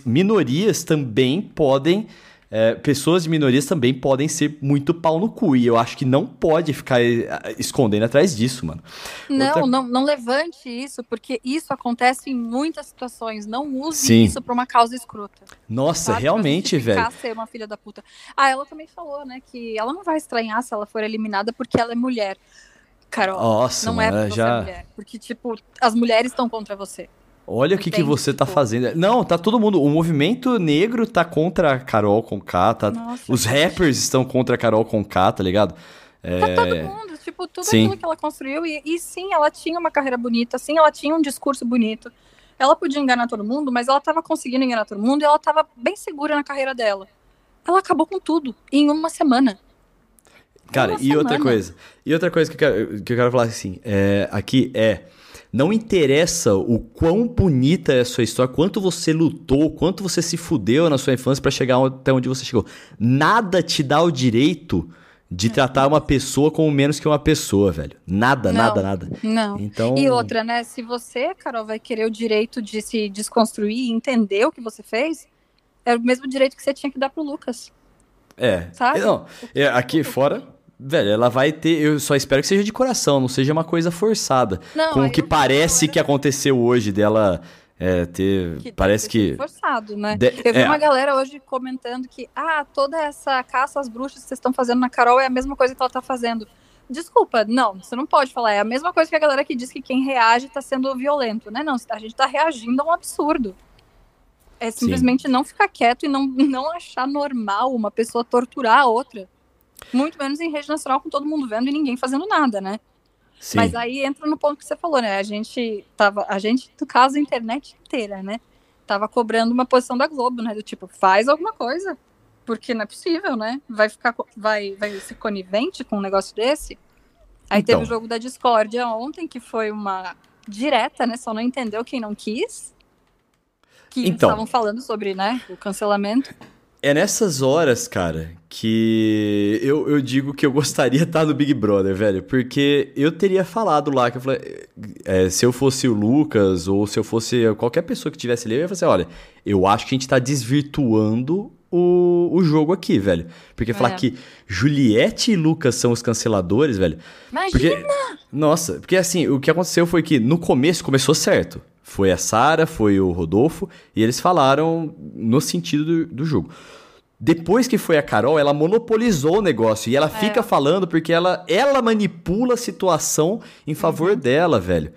minorias também podem é, pessoas de minorias também podem ser muito pau no cu. E eu acho que não pode ficar é, escondendo atrás disso, mano. Não, Outra... não, não levante isso, porque isso acontece em muitas situações. Não use Sim. isso pra uma causa escrota. Nossa, sabe? realmente, velho. ser uma filha da puta. Ah, ela também falou, né, que ela não vai estranhar se ela for eliminada porque ela é mulher. Carol, Nossa, não é porque já... mulher. Porque, tipo, as mulheres estão contra você. Olha o que, que você tá tá fazendo. Não, tá todo mundo. O movimento negro tá contra a Carol com K, tá... Nossa, Os rappers estão contra a Carol com K, tá ligado? É... Tá todo mundo, tipo, tudo sim. aquilo que ela construiu. E, e sim, ela tinha uma carreira bonita, sim, ela tinha um discurso bonito. Ela podia enganar todo mundo, mas ela tava conseguindo enganar todo mundo e ela tava bem segura na carreira dela. ela acabou com tudo em uma semana. Cara, uma e outra semana. coisa. E outra coisa que eu quero, que eu quero falar assim, é, aqui é. Não interessa o quão bonita é a sua história, quanto você lutou, quanto você se fudeu na sua infância pra chegar até onde você chegou. Nada te dá o direito de tratar uma pessoa como menos que uma pessoa, velho. Nada, Não. nada, nada. Não. Então. E outra, né? Se você, Carol, vai querer o direito de se desconstruir e entender o que você fez, é o mesmo direito que você tinha que dar pro Lucas. É. Sabe? Não, é, aqui fora, velho, ela vai ter. Eu só espero que seja de coração, não seja uma coisa forçada. Não, com o que parece que aconteceu hoje dela é, ter. Que parece que. forçado, né? De- Eu vi é. uma galera hoje comentando que, ah, toda essa caça às bruxas que vocês estão fazendo na Carol é a mesma coisa que ela tá fazendo. Desculpa, não, você não pode falar. É a mesma coisa que a galera que diz que quem reage tá sendo violento, né? Não, a gente tá reagindo a um absurdo. É simplesmente não ficar quieto e não, não achar normal uma pessoa torturar a outra. Muito menos em rede nacional com todo mundo vendo e ninguém fazendo nada, né? Sim. Mas aí entra no ponto que você falou, né? A gente tava, a gente, no caso, a internet inteira, né? Tava cobrando uma posição da Globo, né? Do tipo, faz alguma coisa. Porque não é possível, né? Vai ficar, vai, vai ser conivente com um negócio desse. Aí teve Então. o jogo da discórdia ontem, que foi uma direta, né? Só não entendeu quem não quis. Que Então. estavam falando sobre, né? O cancelamento. É nessas horas, cara, que eu, eu digo que eu gostaria de estar no Big Brother, velho. Porque eu teria falado lá, que eu falei, é, se eu fosse o Lucas ou se eu fosse qualquer pessoa que tivesse ali, eu ia falar assim, olha, eu acho que a gente tá desvirtuando o, o jogo aqui, velho. Porque falar É. que Juliette e Lucas são os canceladores, velho. Imagina! Porque, nossa, porque assim, o que aconteceu foi que no começo começou certo. Foi a Sara, foi o Rodolfo, e eles falaram no sentido do, do jogo. Depois que foi a Carol, ela monopolizou o negócio. E ela fica falando porque ela, ela manipula a situação em favor dela, velho.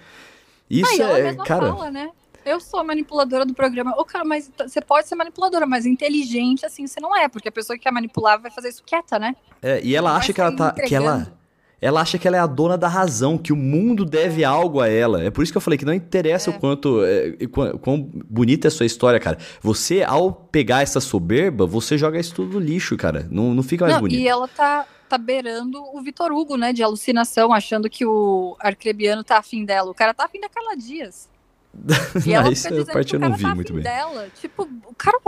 Isso ela é, cara. fala, né? Eu sou a manipuladora do programa. Ô, cara, mas você pode ser manipuladora, mas inteligente assim você não é, porque a pessoa que quer manipular vai fazer isso quieta, né? É, e ela Vai acha que ela tá. Que ela, entregando. Ela acha que ela é a dona da razão, que o mundo deve algo a ela. É por isso que eu falei que não interessa o quanto. É, quão, quão bonita é a sua história, cara. Você, ao pegar essa soberba, você joga isso tudo no lixo, cara. Não, não fica mais Não, bonito. e ela tá, tá beirando o Vitor Hugo, né? De alucinação, achando que o arcrebiano tá afim dela. O cara tá afim da Carla Dias. E ela Ah, fica isso dizendo a parte que eu o não vi tá muito bem. dela. Tipo, o cara,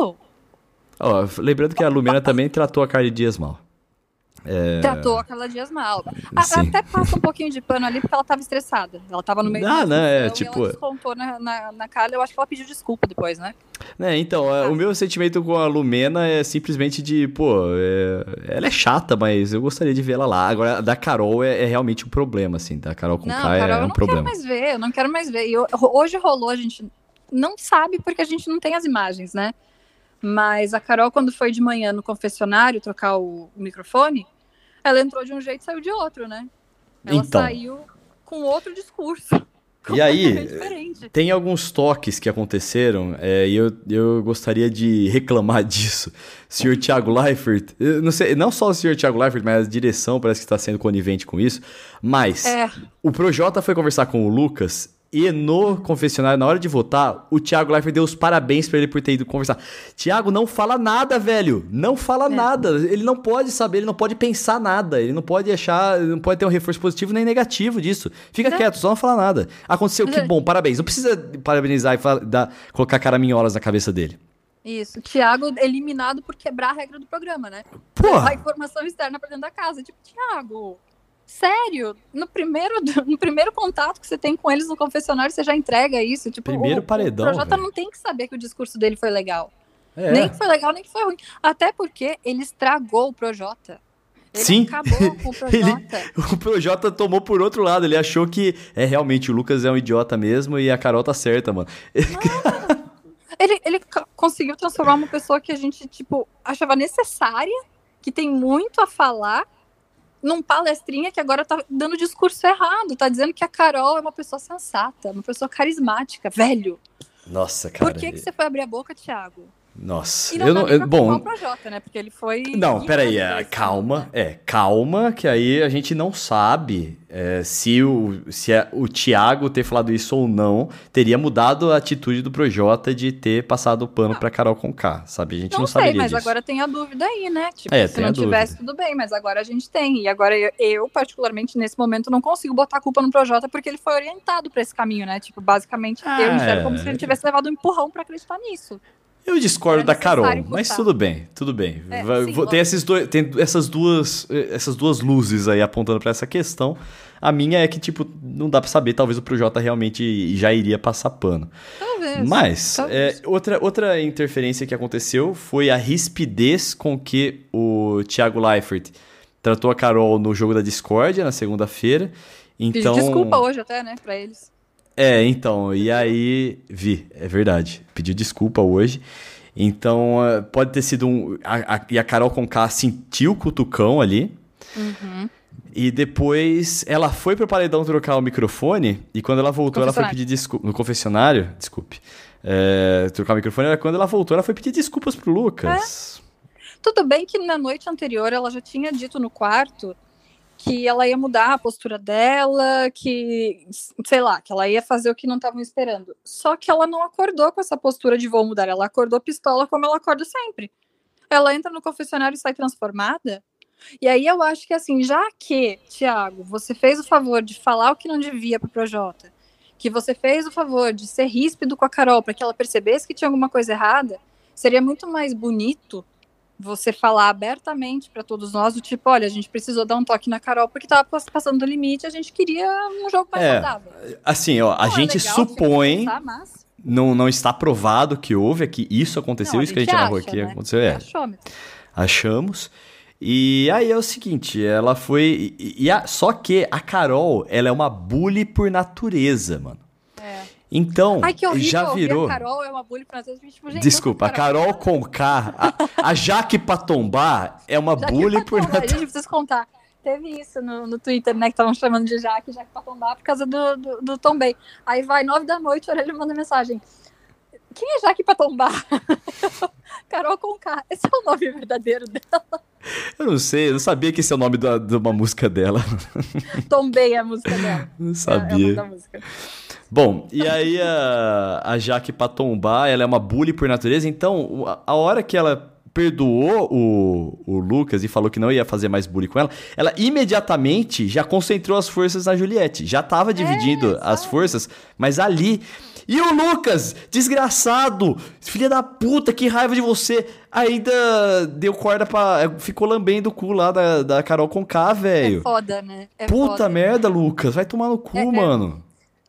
Ó, lembrando que a Lumena também tratou a Carly Dias mal. Tratou a Carla Dias mal. A-. Até passa um pouquinho de pano ali, porque ela tava estressada. Ela tava no meio Ah, da não, é, e tipo- ela descontou na, na, na Carla. Eu acho que ela pediu desculpa depois, né? Né, então, é, o meu sentimento com a Lumena é simplesmente de, pô, é, ela é chata, mas eu gostaria de ver ela lá. Agora, a da Carol é, é realmente um problema, assim. Da Carol com não, K Carol, é eu um não problema. quero mais ver, eu não quero mais ver. E eu- hoje rolou, a gente não sabe porque a gente não tem as imagens, né? Mas a Carol, quando foi de manhã no confessionário trocar o microfone, ela entrou de um jeito e saiu de outro, né? Ela Então. saiu com outro discurso. E aí, diferente. Tem alguns toques que aconteceram é, e eu, eu gostaria de reclamar disso. Senhor Thiago Leifert, não sei, não só o senhor Thiago Leifert, mas a direção parece que está sendo conivente com isso. Mas É, o Projota foi conversar com o Lucas e no confessionário, na hora de votar, o Thiago Leifert deu os parabéns pra ele por ter ido conversar. Thiago, não fala nada, velho. Não fala É. nada. Ele não pode saber, ele não pode pensar nada. Ele não pode achar, não pode ter um reforço positivo nem negativo disso. Fica Não. quieto, só não fala nada. Aconteceu, que bom, parabéns. Não precisa parabenizar e falar- dar- colocar caraminholas na cabeça dele. isso. Tiago eliminado por quebrar a regra do programa, né? Porra! Levar informação externa pra dentro da casa. Tipo, Tiago, sério? No primeiro, no primeiro contato que você tem com eles no confessionário, você já entrega isso? Tipo, Primeiro o, paredão, O Projota não tem que saber que o discurso dele foi legal. É. Nem que foi legal, nem que foi ruim. Até porque ele estragou o Projota. Ele Sim. acabou com o Projota. O Projota tomou por outro lado. Ele achou que é realmente o Lucas é um idiota mesmo e a Carol tá certa, mano. Ele, ele conseguiu transformar uma pessoa que a gente, tipo, achava necessária, que tem muito a falar, num palestrinha que agora tá dando discurso errado. Tá dizendo que a Carol é uma pessoa sensata, uma pessoa carismática. Velho, Nossa, cara. por que, que você foi abrir a boca, Thiago? Nossa, E não eu não. eu- bom, Projota, né? Porque ele foi. Não, peraí, é, calma, né? é, calma, que aí a gente não sabe é, se, o, se é- o Thiago ter falado isso ou não teria mudado a atitude do Projota de ter passado o pano pra Carol Conká, sabe? A gente não, Não, sei, saberia mas disso. agora tem a dúvida aí, né? Tipo, É, se não tivesse, tudo bem, mas agora a gente tem. E agora eu, eu, particularmente, nesse momento, não consigo botar a culpa no Projota porque ele foi orientado pra esse caminho, né? Tipo, basicamente, Ah, eu enxergo é. como se ele tivesse levado um empurrão pra acreditar nisso. Eu discordo É da Carol, mas tudo bem, tudo bem. É, Vai- sim, tem, esses dois, tem essas duas, eh, essas duas luzes aí apontando pra essa questão. A minha é que, tipo, não dá pra saber, talvez o Projota realmente já iria passar pano. Talvez. Mas, talvez. é, outra, outra interferência que aconteceu foi a rispidez com que o Thiago Leifert tratou a Carol no jogo da discórdia na segunda-feira. Pedi Então, desculpa hoje até, né, pra eles. É, então, e aí, vi, é verdade, pediu desculpa hoje. Então, eh, pode ter sido um. a- a- e a Carol Conká sentiu o cutucão ali. Uhum. E depois ela foi pro paredão trocar o microfone. E quando ela voltou, ela foi pedir desculpa. No confessionário, desculpe. É, trocar o microfone, era quando ela voltou, ela foi pedir desculpas pro Lucas. Tudo bem que na noite anterior ela já tinha dito no quarto que ela ia mudar a postura dela, que, sei lá, que ela ia fazer o que não estavam esperando. Só que ela não acordou com essa postura de vou mudar, ela acordou pistola como ela acorda sempre. Ela entra no confessionário e sai transformada. E aí eu acho que assim, já que, Tiago, você fez o favor de falar o que não devia pro Projota, que você fez o favor de ser ríspido com a Carol para que ela percebesse que tinha alguma coisa errada, seria muito mais bonito você falar abertamente para todos nós do tipo, olha, a gente precisou dar um toque na Carol porque tava pass- passando do limite, a gente queria um jogo mais É, saudável. Assim, ó, a Não, é gente legal, tem que supõe. pensar, mas- Não, não está provado que houve, é que isso aconteceu, Não, isso que a gente narrou aqui né? aconteceu. É, achamos. E aí é o seguinte, ela foi. E, e a- só que a Carol, ela é uma bully por natureza, mano. Então, Ai, que horrível, já virou. a Carol é uma bully. Tipo, gente, Desculpa, a. Carol Conká, a, a Jaque Patombar é uma Jaque bully por natureza. A gente precisa contar. Teve isso no, no Twitter, né? Que estavam chamando de Jaque, Jaque Patombá, por causa do, do, do Tom Bay. Aí vai, nove da noite, a Aurélio manda mensagem. Quem é Jaque Patombá? Carol Conká. Esse é o nome verdadeiro dela. Eu não sei, eu não sabia que esse é o nome da- de uma música dela. Tom Bay é a música dela. Não É, é sabia. da música. Bom, e aí a, a Jaque Patombar, ela é uma bully por natureza, então a, hora que ela perdoou o, o Lucas e falou que não ia fazer mais bullying com ela, ela imediatamente já concentrou as forças na Juliette. Já tava dividindo as sabe? forças, mas ali. E o Lucas, desgraçado, filha da puta, que raiva de você. Ainda deu corda pra. Ficou lambendo o cu lá da, da Carol Conká, É velho. foda, né? É Puta foda. merda, Lucas, vai tomar no cu, É, é. mano.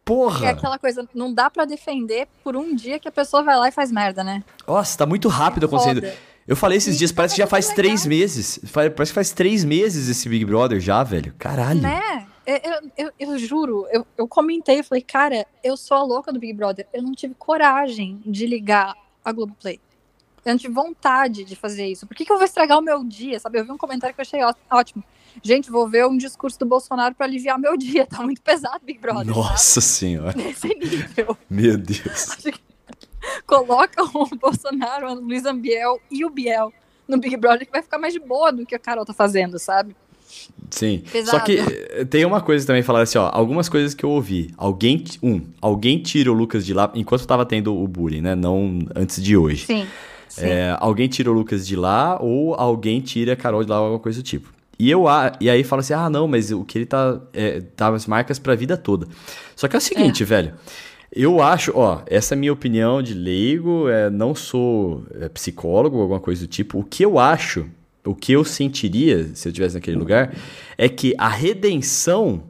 Porra. É aquela coisa, não dá pra defender por um dia que a pessoa vai lá e faz merda, né? Nossa, tá muito rápido acontecendo. Foda. Eu falei esses E dias, parece que já faz três meses. Parece que faz três meses esse Big Brother já, velho. Caralho. Né? Eu, eu, eu, eu juro, eu, eu comentei, eu falei, cara, eu sou a louca do Big Brother. Eu não tive coragem de ligar a Globoplay. Eu não tive vontade de fazer isso. Por que, que eu vou estragar o meu dia, sabe? Eu vi um comentário que eu achei ótimo. Gente, vou ver um discurso do Bolsonaro pra aliviar meu dia. Tá muito pesado, Big Brother. Nossa senhora. sabe? Nesse nível. Meu Deus. Coloca o Bolsonaro, o Luiz Ambiel e o Biel no Big Brother que vai ficar mais de boa do que a Carol tá fazendo, sabe? Sim. Pesado. Só que eh, tem uma coisa também, falar assim, ó. Algumas coisas que eu ouvi. Alguém. Um, alguém tira o Lucas de lá. Enquanto tava tendo o bullying, né? Não antes de hoje. Sim. sim. É, alguém tira o Lucas de lá ou alguém tira a Carol de lá ou alguma coisa do tipo. E eu a- e aí fala assim: "Ah, não, mas o que ele tá é, tá as marcas pra vida toda". Só que é o seguinte, velho. Eu acho, ó, essa é a minha opinião de leigo, é, não sou é, psicólogo alguma coisa do tipo. O que eu acho, o que eu sentiria se eu estivesse naquele lugar, é que a redenção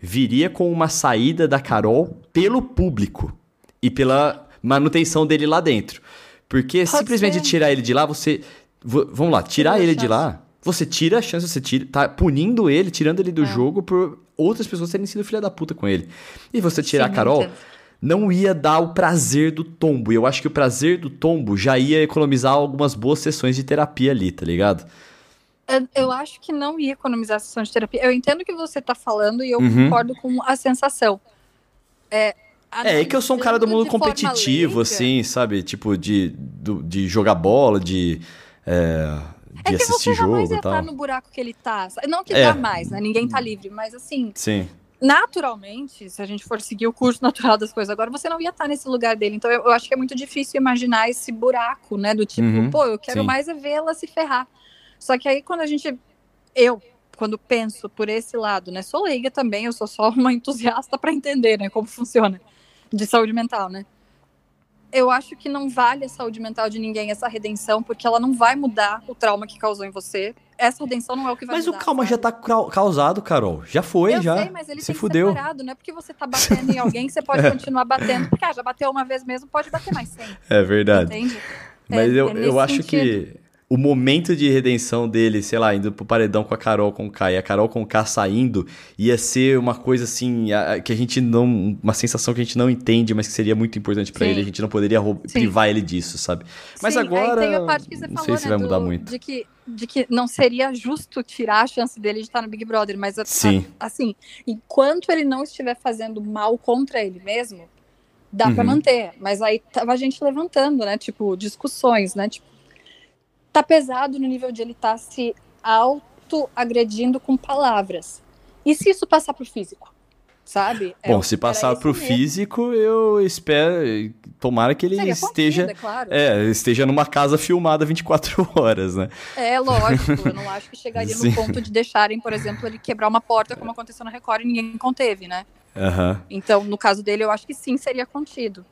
viria com uma saída da Carol pelo público e pela manutenção dele lá dentro. Porque Pode simplesmente ser. tirar ele de lá, você. vamos lá, tirar Tira ele de lá, você tira a chance, você tira, tá punindo ele, tirando ele do É. jogo por outras pessoas terem sido filha da puta com ele. E você tirar Sim, a Carol. Não ia dar o prazer do tombo. E eu acho que o prazer do tombo já ia economizar algumas boas sessões de terapia ali, tá ligado? Eu, eu acho que não ia economizar a sessão de terapia. Eu entendo o que você tá falando e eu Uhum. concordo com a sensação. É, É, é que eu sou um cara do mundo competitivo, assim, sabe? Tipo, de, do, de jogar bola, de. É, de é que assistir você jogo jamais ia e tal. estar no buraco que ele tá. Não que É. jamais, né? Ninguém tá livre, mas assim, Sim. Naturalmente, se a gente for seguir o curso natural das coisas agora, você não ia estar nesse lugar dele. Então eu, eu acho que é muito difícil imaginar esse buraco, né? Do tipo, Uhum, pô, eu quero sim. mais é vê-la se ferrar. Só que aí quando a gente. Eu, quando penso por esse lado, né? Sou leiga também, eu sou só uma entusiasta para entender, né? Como funciona de saúde mental, né? Eu acho que não vale a saúde mental de ninguém essa redenção, porque ela não vai mudar o trauma que causou em você. Essa redenção não é o que vai Mas o mudar. calma já sabe? tá cau- causado, Carol. Já foi, eu já. sei, mas ele Se fudeu. ser parado, não é porque você tá batendo em alguém que você pode continuar batendo, porque ah, já bateu uma vez mesmo, pode bater mais sempre, É verdade. entende? Mas É- eu, é eu acho sentido. que o momento de redenção dele, sei lá, indo pro paredão com a Carol com K e a Carol com K saindo, ia ser uma coisa assim, a- a- que a gente não. Uma sensação que a gente não entende, mas que seria muito importante pra Sim. ele. A gente não poderia privar ele disso, sabe? Mas Sim, agora. Aí tem a parte que você não falou, sei se né, vai mudar do- muito. De que, de que não seria justo tirar a chance dele de estar no Big Brother, mas a- a- Sim. assim, enquanto ele não estiver fazendo mal contra ele mesmo, dá pra Uhum. manter. Mas aí tava a gente levantando, né? Tipo, discussões, né? Tipo, tá pesado no nível de ele estar se auto-agredindo com palavras. E se isso passar pro físico? Sabe? É Bom, se passar pro o medo. físico, eu espero. Tomara que ele Seria esteja. contido, é claro. É, esteja numa casa filmada 24 horas, né? É, lógico. Eu não acho que chegaria Sim. no ponto de deixarem, por exemplo, ele quebrar uma porta, como aconteceu na Record, e ninguém conteve, né? Aham, Então, no caso dele, eu acho que sim, seria contido.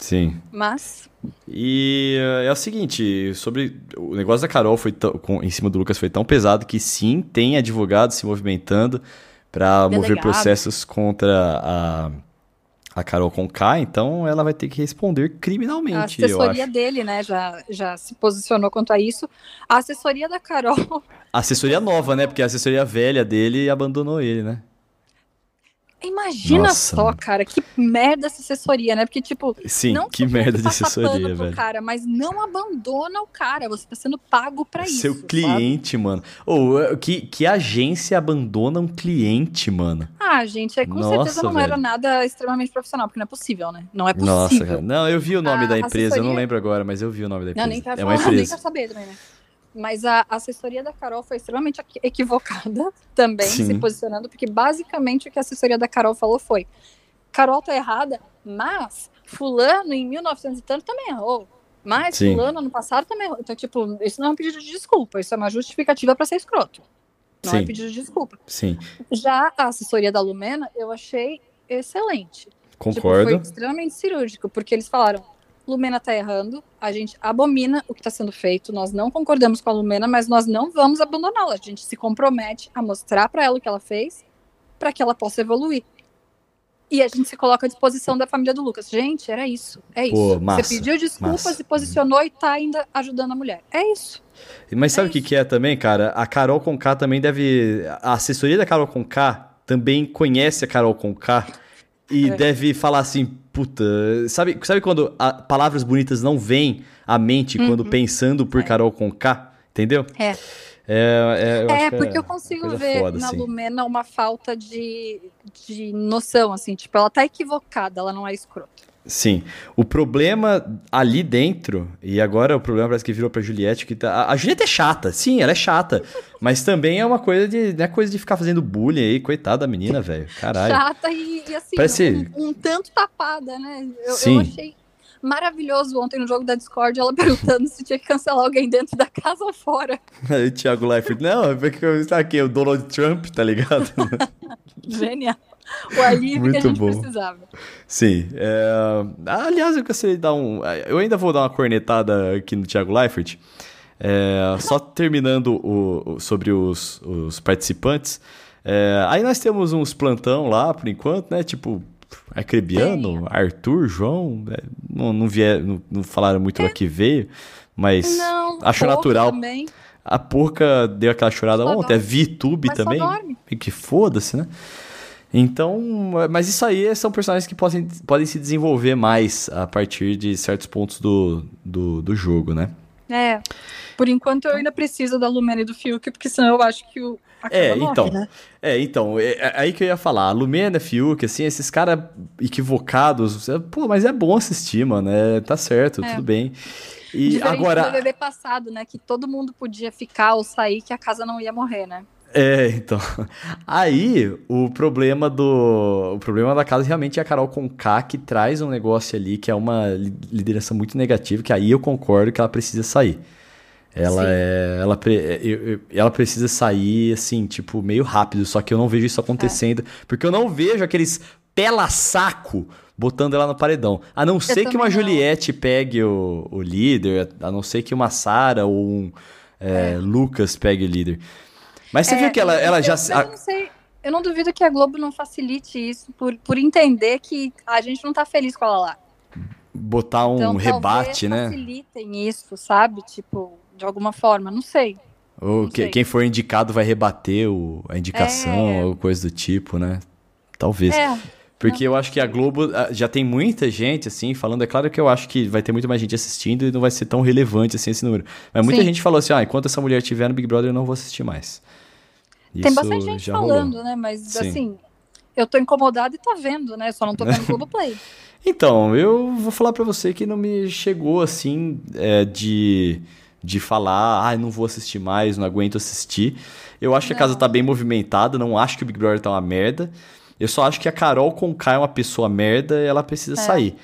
Sim. Mas, E eh, é o seguinte, sobre o negócio da Carol foi tão- com- em cima do Lucas foi tão pesado que sim, tem advogado se movimentando para mover processos contra a, a Carol com K, então ela vai ter que responder a criminalmente, eu assessoria dele, né, já, já se posicionou quanto a isso. A assessoria da Carol, Assessoria nova, né? Porque a assessoria velha dele abandonou ele, né? Imagina Nossa, só, cara, que merda essa assessoria, né? Porque, tipo, Sim, não que merda de assessoria, velho. cara, mas não abandona o cara, você tá sendo pago pra isso. Seu sabe? cliente, mano. Ou eh, que, que agência abandona um cliente, mano? Ah, gente, é, com Nossa, certeza não era velho. nada extremamente profissional, porque não é possível, né? Não é possível. Nossa, cara. Não, eu vi o nome A da empresa, eu não assessoria- lembro agora, mas eu vi o nome da empresa. Não, nem quero é uma falar, nem quero saber também, né? Mas a assessoria da Carol foi extremamente equi- equivocada também, Sim. se posicionando, porque basicamente o que a assessoria da Carol falou foi: Carol tá errada, mas Fulano em 1900 e tanto também errou. Mas Sim. Fulano ano passado também errou. Então, tipo, isso não é um pedido de desculpa, isso é uma justificativa para ser escroto. Não é Sim. pedido de desculpa. Sim, Já a assessoria da Lumena, eu achei excelente. Tipo, concordo. foi extremamente cirúrgico, porque eles falaram: Lumena tá errando, a gente abomina o que está sendo feito, nós não concordamos com a Lumena, mas nós não vamos abandoná-la. A gente se compromete a mostrar para ela o que ela fez, para que ela possa evoluir. E a gente se coloca à disposição da família do Lucas. Gente, era isso. É isso. Pô, massa, Você pediu desculpas, massa. se posicionou e tá ainda ajudando a mulher. É isso. Mas sabe É o que, que é também, cara? A Carol com K também deve. A assessoria da Carol com K também conhece a Carol com K e É. deve falar assim, puta. Sabe, sabe quando a- palavras bonitas não vêm à mente quando pensando por É. Carol com K? Entendeu? É. É, é, eu É, que porque eu consigo ver foda, na assim. Lumena uma falta de, de noção, assim, tipo, ela tá equivocada, ela não é escrota. Sim. O problema ali dentro, e agora o problema parece que virou pra Juliette, que tá. A, Juliette é chata, sim, ela é chata. mas também é uma coisa de. Não é coisa de ficar fazendo bullying aí, coitada da menina, velho. Caralho. Chata e, e assim, Parece- um, um tanto tapada, né? Eu, Sim. eu achei maravilhoso ontem no jogo da Discord, ela perguntando se tinha que cancelar alguém dentro da casa ou fora. Aí o Thiago Leifert, não, é porque eu tá aqui, o Donald Trump, tá ligado? Genial. O alívio que a Muito gente bom. precisava. Sim. é, Aliás, eu de dar um. Eu ainda vou dar uma cornetada aqui no Thiago Leifert. É, Só terminando o, sobre os, os participantes. É, Aí nós temos uns plantão lá, por enquanto, né? Tipo, Arcrebiano, Arthur, João. é, Não, não, vier, não, não falaram muito lá que veio, mas Não, acho natural. Também, A porca deu aquela chorada Só ontem, a dorme. VTube mas só também. que foda-se, né? Então, mas isso aí são personagens que podem, podem se desenvolver mais a partir de certos pontos do, do, do jogo, né? É. Por enquanto eu ainda preciso da Lumena e do Fiuk, porque senão eu acho que o. É, morre, então. Né? É, então, é, é, aí que eu ia falar. A Lumena, Fiuk, assim, esses caras equivocados. Pô, mas é bom assistir, mano. É, tá certo, é. tudo bem. E Diferente agora. do bebê passado, né? Que todo mundo podia ficar ou sair, que a casa não ia morrer, né? É, então. Aí, o problema do. O problema da casa realmente é a Carol Conká, que traz um negócio ali que é uma liderança muito negativa, que aí eu concordo que ela precisa sair. Ela Sim. é. Ela, ela precisa sair, assim, tipo, meio rápido, só que eu não vejo isso acontecendo. É. Porque eu não vejo aqueles pela-saco botando ela no paredão. A não ser que uma não. Juliette pegue o, o líder, a não ser que uma Sara ou um é, é. Lucas pegue o líder. Mas você é, viu que ela, ela eu, já. Eu não sei. Eu não duvido que a Globo não facilite isso por, por entender que a gente não tá feliz com ela lá. Botar um então, rebate, né? facilitem isso, sabe? Tipo, de alguma forma, não sei. Ou não que, sei. quem for indicado vai rebater o, a indicação é... ou coisa do tipo, né? Talvez. É. Porque eu acho que a Globo ah, já tem muita gente, assim, falando. É claro que eu acho que vai ter muito mais gente assistindo e não vai ser tão relevante assim esse número. Mas muita Sim. gente falou assim: ah, enquanto essa mulher estiver no Big Brother, eu não vou assistir mais. Tem bastante gente falando, rolou. né? Mas Sim. assim, eu tô incomodado e tô vendo, né? Só não tô vendo Globoplay. então, eu vou falar para você que não me chegou assim é, de, de falar, ah, não vou assistir mais, não aguento assistir. Eu acho que a casa tá bem movimentada, não acho que o Big Brother tá uma merda. Eu só acho que a Carol Conká é uma pessoa merda e ela precisa é. sair.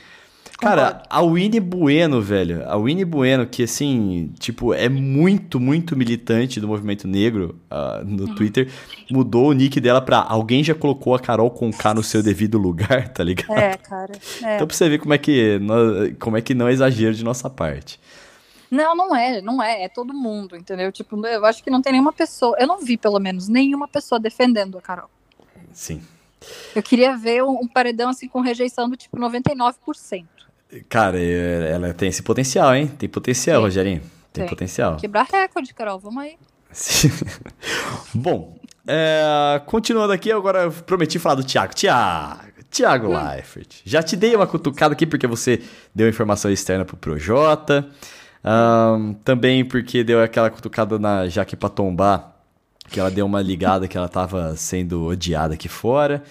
Cara, a Winnie Bueno, velho. A Winnie Bueno, que assim, tipo, é muito, muito militante do movimento negro uh, no uhum. Twitter, mudou o nick dela pra alguém já colocou a Carol com K no seu devido lugar, tá ligado? É, cara. É. Então pra você ver como é que, como é que não é exagero de nossa parte. Não, não é, não é, é todo mundo, entendeu? Tipo, eu acho que não tem nenhuma pessoa, eu não vi pelo menos nenhuma pessoa defendendo a Carol. Sim. Eu queria ver um, paredão assim com rejeição do tipo 99%. Cara, ela tem esse potencial, hein? Tem potencial, Sim. Rogerinho. Tem, tem, potencial. Quebrar recorde, Carol. Vamos aí. Bom, é, continuando aqui, agora eu prometi falar do Thiago. Thiago, Thiago hum. Leifert. Já te dei uma cutucada aqui porque você deu informação externa pro Projota. Um, também porque deu aquela cutucada na Jaque pra tombar, que ela deu uma ligada que ela tava sendo odiada aqui fora.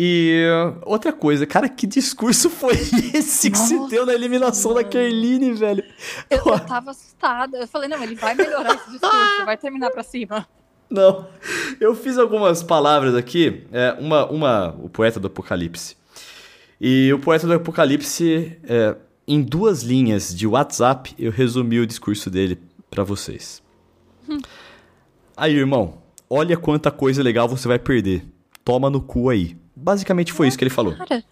E outra coisa, cara, que discurso foi esse Nossa, que se deu na eliminação mano. da Kerline, velho? Eu, eu tava assustada. Eu falei, não, ele vai melhorar esse discurso, vai terminar pra cima. Não. Eu fiz algumas palavras aqui. É, uma, uma, o poeta do Apocalipse. E o poeta do Apocalipse, é, em duas linhas de WhatsApp, eu resumi o discurso dele para vocês. Hum. Aí, irmão, olha quanta coisa legal você vai perder. Toma no cu aí. Basicamente foi isso que ele falou. Cara,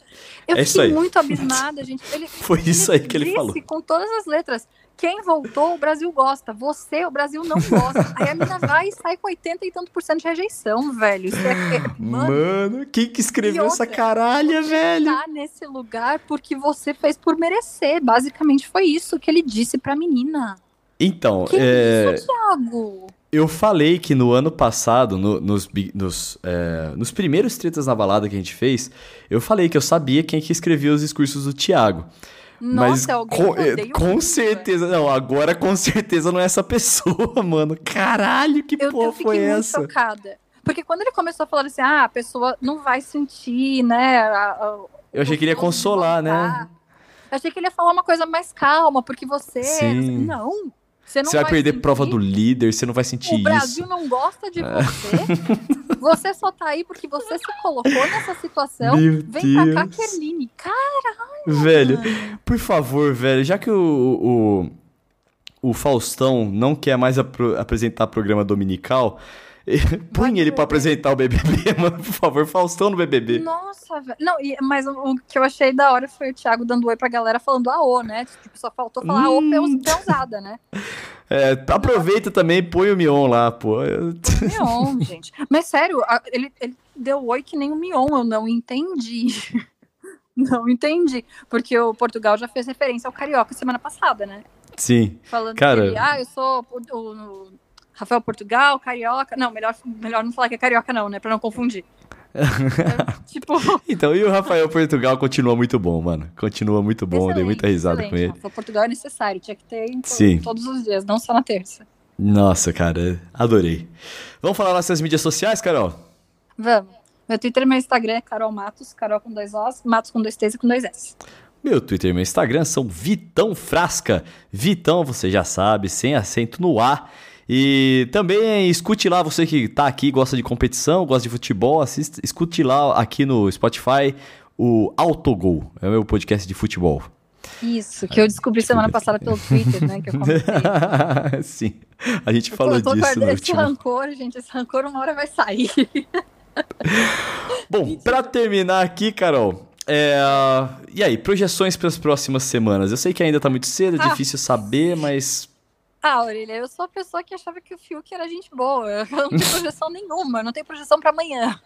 eu é fiquei muito abismada, gente. Ele, foi isso aí que ele falou. Com todas as letras. Quem voltou, o Brasil gosta. Você, o Brasil não gosta. Aí a mina vai e sai com 80 e tanto por cento de rejeição, velho. Isso é, é mano, mano, quem que escreveu outra, essa caralha, velho? tá nesse lugar porque você fez por merecer. Basicamente foi isso que ele disse pra menina. Então, que é... isso, Thiago? Eu falei que no ano passado, no, nos, nos, é, nos primeiros tretas na balada que a gente fez, eu falei que eu sabia quem que escrevia os discursos do Thiago. Nossa, Mas com, é, com certeza, não, agora com certeza não é essa pessoa, mano. Caralho, que eu, porra eu foi essa? Muito chocada. Porque quando ele começou a falar assim, ah, a pessoa não vai sentir, né? A, a, eu achei que ele ia consolar, né? Eu achei que ele ia falar uma coisa mais calma, porque você. Sim. Não. Você, você vai, vai perder sentir... prova do líder, você não vai sentir isso. O Brasil não gosta de é. você. você só tá aí porque você se colocou nessa situação. Meu Vem Deus. pra cá, Kerline. Caralho. Velho, por favor, velho, já que o, o, o Faustão não quer mais ap apresentar programa dominical, Põe ele para apresentar o BBB, mano, por favor, Faustão no BBB. Nossa, velho. Não, e, mas o, o, que eu achei da hora foi o Thiago dando oi pra galera falando aô, né? Tipo, só faltou falar hum. aô peãozada, né? É, aproveita também, põe o Mion lá, pô. Mion, gente. Mas sério, ele, ele deu oi que nem o Mion, eu não entendi. Não entendi. Porque o Portugal já fez referência ao Carioca semana passada, né? Sim. Falando Cara... que ele, ah, eu sou o, o Rafael Portugal, Carioca. Não, melhor, melhor não falar que é Carioca, não, né? Pra não confundir. É, tipo. Então, e o Rafael Portugal continua muito bom, mano. Continua muito bom, dei muita risada com ele. Rafael Portugal é necessário, tinha que ter em to- todos os dias, não só na terça. Nossa, cara, adorei. Vamos falar nossas mídias sociais, Carol? Vamos. Meu Twitter e meu Instagram é Carol Matos, Carol com dois Os, Matos com dois T's e com dois S. Meu Twitter e meu Instagram são Vitão Frasca. Vitão, você já sabe, sem acento no A. E também escute lá, você que tá aqui, gosta de competição, gosta de futebol, assista, escute lá aqui no Spotify o Autogol, é o meu podcast de futebol. Isso, que eu descobri semana passada pelo Twitter, né? Que eu comentei. Sim, a gente falou eu tô disso no guardando esse último. rancor, gente. Esse rancor uma hora vai sair. Bom, pra terminar aqui, Carol, é, e aí, projeções para as próximas semanas? Eu sei que ainda tá muito cedo, é Ah. difícil saber, mas Ah, Aurelia, eu sou a pessoa que achava que o Fiuk era gente boa. Eu não tenho projeção nenhuma, não tenho projeção pra amanhã.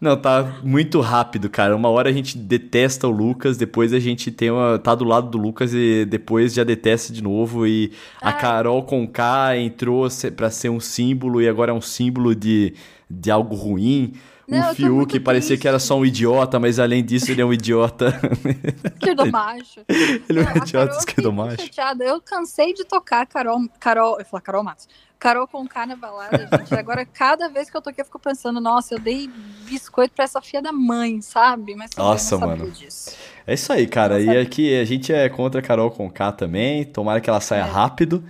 Não, tá muito rápido, cara. Uma hora a gente detesta o Lucas, depois a gente tem uma, tá do lado do Lucas e depois já detesta de novo. E a Ai. Carol com K entrou pra ser um símbolo e agora é um símbolo de, de algo ruim. Não, o Fiuk parecia triste. que era só um idiota, mas além disso ele é um idiota. Esquerdomacho. ele é um idiota esquerdomacho. chateada. Eu cansei de tocar Carol. Carol. Eu falo Carol Matos. Carol com K na balada, gente. Agora, cada vez que eu toquei, eu fico pensando, nossa, eu dei biscoito pra essa filha da mãe, sabe? Mas Nossa, eu não sabia mano. disso. É isso aí, cara. E aqui a gente é contra a Carol com K também. Tomara que ela saia É. rápido.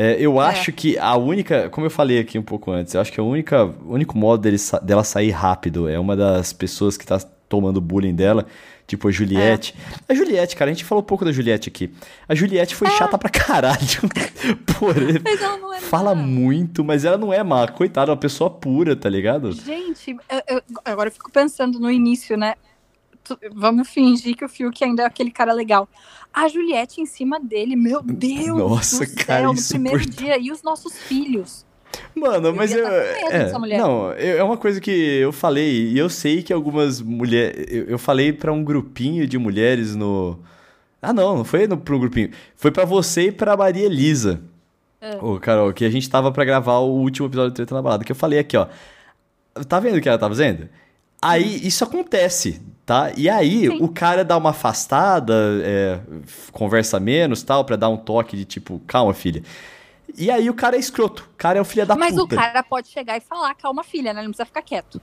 É, eu É. acho que a única, como eu falei aqui um pouco antes, eu acho que a única, o único modo dele dela sair rápido é uma das pessoas que tá tomando bullying dela, tipo a Juliette. É. A Juliette, cara, a gente falou um pouco da Juliette aqui. A Juliette foi chata pra caralho. Porra, Mas ela não é fala má. muito, mas ela não é má. Coitada, é uma pessoa pura, tá ligado? Gente, eu- eu- agora eu fico pensando no início, né? Vamos fingir que o Fiuk ainda é aquele cara legal. A Juliette em cima dele, meu Deus Nossa, do céu, cara, no primeiro insuportável. dia. E os nossos filhos? Mano, mas eu. tá é, não, eu- é uma coisa que eu falei, e eu sei que algumas mulheres. Eu, eu falei pra um grupinho de mulheres no. Ah, não, não foi no, pra um grupinho. Foi pra você e pra Maria Elisa. É. Ô, Carol, que a gente tava pra gravar o último episódio do Treta na Balada. Que eu falei aqui, ó. Tá vendo o que ela tá fazendo? Aí isso acontece, tá? E aí Sim. o cara dá uma afastada, é, conversa menos tal, pra dar um toque de tipo, calma, filha. E aí o cara é escroto. O cara é o filho da Mas puta. o cara pode chegar e falar, calma, filha, né? Não precisa ficar quieto.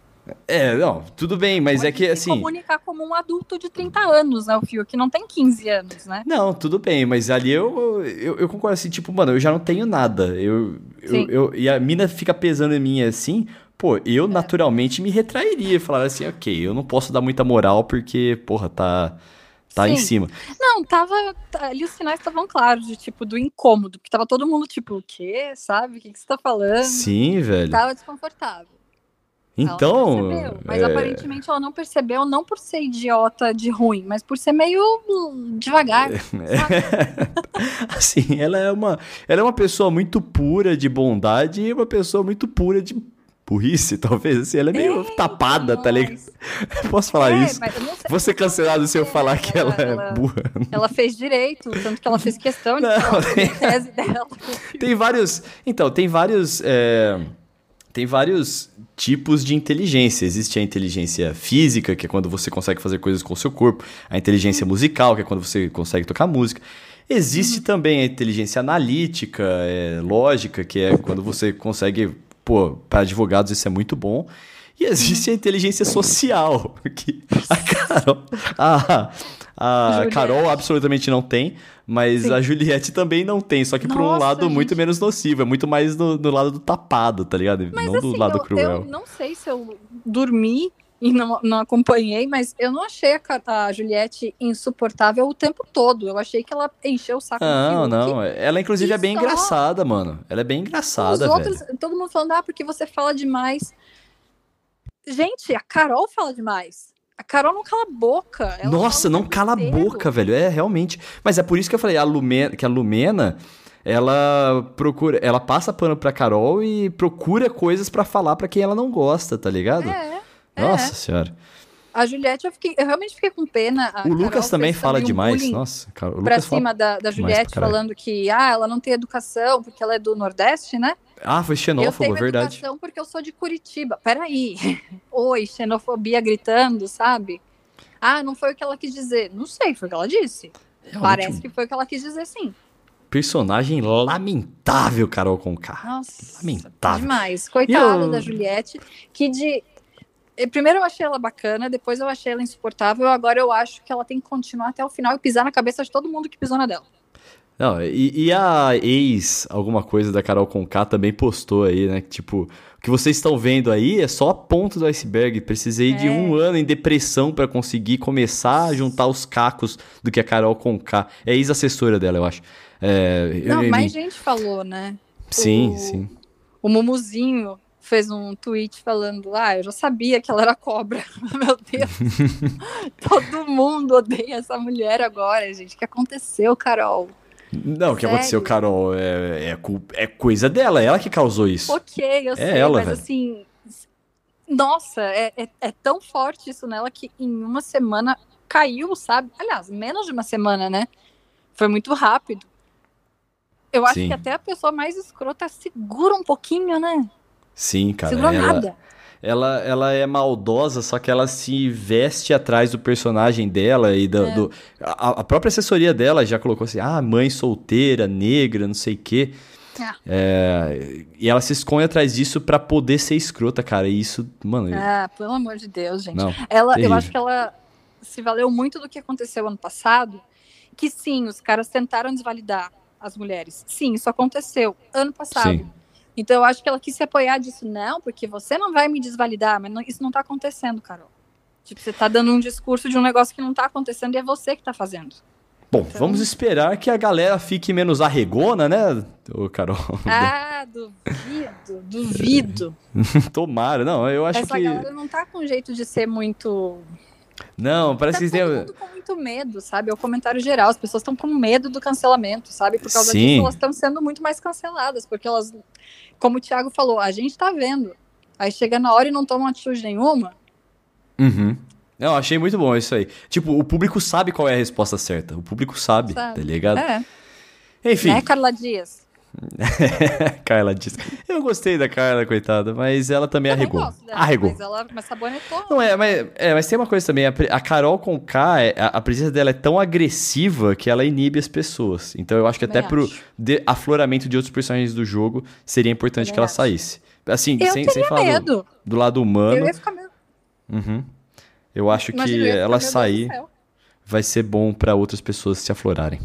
É, não, tudo bem, mas Pode é que assim. comunicar como um adulto de 30 anos, né? O Fiuk não tem 15 anos, né? Não, tudo bem, mas ali eu, eu, eu concordo assim, tipo, mano, eu já não tenho nada. Eu, eu, eu- e a mina fica pesando em mim assim, pô, eu naturalmente me retrairia. Falar assim, ok, eu não posso dar muita moral porque, porra, tá, tá em cima. Não, tava. tá- Ali os sinais estavam claros, de tipo, do incômodo, porque tava todo mundo, tipo, o quê? Sabe? O que, que você tá falando? Sim, velho. Tava desconfortável. Então. percebeu, mas é, aparentemente ela não percebeu, não por ser idiota de ruim, mas por ser meio devagar. sabe? assim, ela é uma, ela é uma pessoa muito pura de bondade e uma pessoa muito pura de burrice, talvez. Assim, ela é meio Eita, tapada, tá ligado? Posso falar É, isso? Vou ser cancelado se eu É, falar que ela, ela- é burra. Ela fez direito, tanto que ela fez questão de Não, tem- a tese dela. Tem vários. Então, tem vários. é, Tem vários tipos de inteligência. Existe a inteligência física, que é quando você consegue fazer coisas com o seu corpo. A inteligência musical, que é quando você consegue tocar música. Existe também a inteligência analítica, é, lógica, que é quando você consegue. Pô, para advogados isso é muito bom. E existe a inteligência social, que a Carol, a, a. Carol absolutamente não tem, mas Sim. a Juliette também não tem, só que por um lado muito gente. menos nocivo, é muito mais no, no lado do tapado, tá ligado? Mas não assim, do lado eu, cruel. eu não sei se eu dormi e não, não acompanhei, mas eu não achei a, a Juliette insuportável o tempo todo. Eu achei que ela encheu o saco Não, não, ela inclusive é bem só- engraçada, mano. Ela é bem Os engraçada, outros, velho. todo mundo falando, ah, porque você fala demais. Gente, a Carol fala demais. A Carol não cala a boca. Nossa, não cala a boca, velho. É, realmente. Mas é por isso que eu falei, a Lumena, que a Lumena, ela procura, ela passa pano pra Carol e procura coisas pra falar pra quem ela não gosta, tá ligado? É, Nossa é. senhora. A Juliette, eu, fiquei, eu realmente fiquei com pena. A O Lucas Carol também fez fala um demais. Nossa, cara, o Pra Lucas fala cima da, da pra Juliette, falando que ah, ela não tem educação porque ela é do Nordeste, né? Ah, foi eu xenófobo, tenho é verdade. educação porque eu sou de Curitiba. Peraí. Oi, xenofobia gritando, sabe? Ah, não foi o que ela quis dizer. Não sei, foi o que ela disse. Realmente Parece um que foi o que ela quis dizer, sim. personagem lamentável, Carol Conká. Nossa, Lamentável. demais. Coitada Eu- da Juliette, que de. Eh, Primeiro eu achei ela bacana, depois eu achei ela insuportável, agora eu acho que ela tem que continuar até o final e pisar na cabeça de todo mundo que pisou na dela. Não, e, e a ex, alguma coisa da Carol Conká também postou aí, né? que, Tipo, o que vocês estão vendo aí é só a ponta do iceberg. Precisei de É. um ano em depressão pra conseguir começar a juntar os cacos do que a Carol Conká. É ex-assessora dela, eu acho. É, eu- Não, eu- mais gente falou, né? Sim, o- sim. O Mumuzinho fez um tweet falando: Ah, eu já sabia que ela era cobra. Meu Deus. Todo mundo odeia essa mulher agora, gente. O que aconteceu, Carol? Não, o que aconteceu, Carol, é, é, é coisa dela, é ela que causou isso. Ok, eu sei, ela, mas velho. assim. Nossa, é, é, é tão forte isso nela que em uma semana caiu, sabe? Aliás, menos de uma semana, né? Foi muito rápido. Eu acho Sim. que até a pessoa mais escrota segura um pouquinho, né? Sim, cara. segura ela, nada. Ela, ela é maldosa, só que ela se veste atrás do personagem dela e do, É. do- a, a própria assessoria dela já colocou assim, ah, mãe solteira, negra, não sei o quê. Ah. É, e ela se esconde atrás disso pra poder ser escrota, cara. E isso, mano, Ah, pelo amor de Deus, gente. não. Ela, eu acho que ela se valeu muito do que aconteceu ano passado. Que sim, os caras tentaram desvalidar as mulheres. Sim, isso aconteceu ano passado. Sim. Então eu acho que ela quis se apoiar disso. Não, porque você não vai me desvalidar, mas não- isso não tá acontecendo, Carol. Tipo, você tá dando um discurso de um negócio que não tá acontecendo e é você que tá fazendo. Bom, Então- vamos esperar que a galera fique menos arregona, né, ô Carol? Ah, duvido, duvido. Tomara. Não, eu acho Essa que... galera não tá com jeito de ser muito Não, parece tá que todo tem... mundo com muito medo, sabe? É o comentário geral. As pessoas estão com medo do cancelamento, sabe? Por causa Sim. disso, elas estão sendo muito mais canceladas, porque elas, como o Thiago falou, a gente tá vendo. Aí chega na hora e não tomam atitude nenhuma. Uhum. Não, achei muito bom isso aí. Tipo, o público sabe qual é a resposta certa. O público sabe, Sabe. tá ligado? É, Enfim, né, Carla Dias? Carla disse. Eu gostei da Carla, coitada, mas ela também Também arregou. gosto dela, Arregou. Mas ela mas sabonetou. Não é, mas, é, mas tem uma coisa também. A, a Carol com K, é- a, a presença dela é tão agressiva que ela inibe as pessoas. Então eu acho que até Também pro acho. de- afloramento de outros personagens do jogo seria importante Também que ela acho. saísse. Assim, Eu sem, sem falar do, do lado Eu humano, ia ficar meio. uhum. eu acho Imagina, que eu ela sair vai ser bom pra outras pessoas se aflorarem.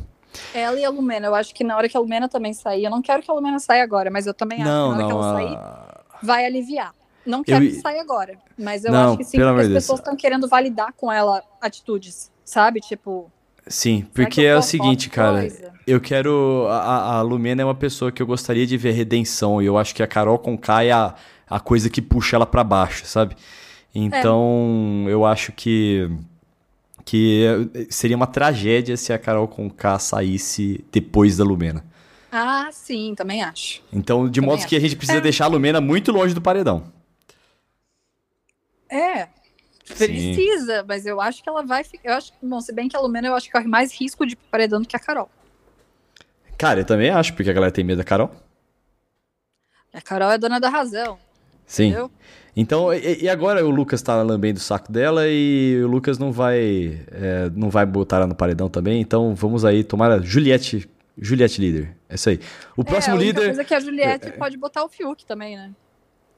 Ela e a Lumena. Eu acho que na hora que a Lumena também sair, eu não quero que a Lumena saia agora, mas eu também Não, acho que na hora não. que ela sair, a- vai aliviar. Não quero Eu- que saia agora, mas eu Não, acho que sim, porque as Deus. pessoas estão querendo validar com ela atitudes, sabe? Tipo, Sim, porque é o seguinte, cara. coisa? Eu quero. A, a Lumena é uma pessoa que eu gostaria de ver redenção. E eu acho que a Carol com K é a, a coisa que puxa ela pra baixo, sabe? Então, eu acho que. Que seria uma tragédia se a Carol com K saísse depois da Lumena. Ah, sim, também acho. Então, de Também modo que a gente precisa É. deixar a Lumena muito longe do paredão. É. Precisa, mas eu acho que ela vai ficar. Eu acho, bom, se bem que a Lumena eu acho que corre mais risco de paredão do que a Carol. Cara, eu também acho, porque a galera tem medo da Carol. A Carol é dona da razão, Sim. entendeu? Então, e, e agora o Lucas tá lambendo o saco dela e o Lucas não vai é, não vai botar ela no paredão também. Então, vamos aí tomar a Juliette, Juliette líder. É isso aí. O próximo é, a única líder. coisa é que a Juliette pode botar o Fiuk também, né?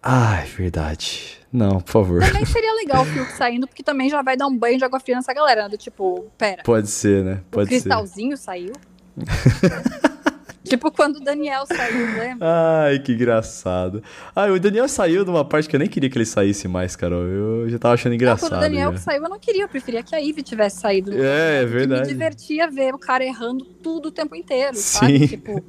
Ai, verdade. Não, por favor. Também seria legal o Fiuk saindo, porque também já vai dar um banho de água fria nessa galera, né? Do tipo, pera, Pode ser, né? o Pode ser. cristalzinho saiu. tipo quando o Daniel saiu, lembra? Ai, que engraçado. Ai, o Daniel saiu de uma parte que eu nem queria que ele saísse mais, Carol. Eu já tava achando Não, engraçado. quando o Daniel já. que saiu, eu não queria, eu preferia que a Ivy tivesse saído. É, é verdade. Me divertia ver o cara errando tudo o tempo inteiro, sabe? Sim. Tipo,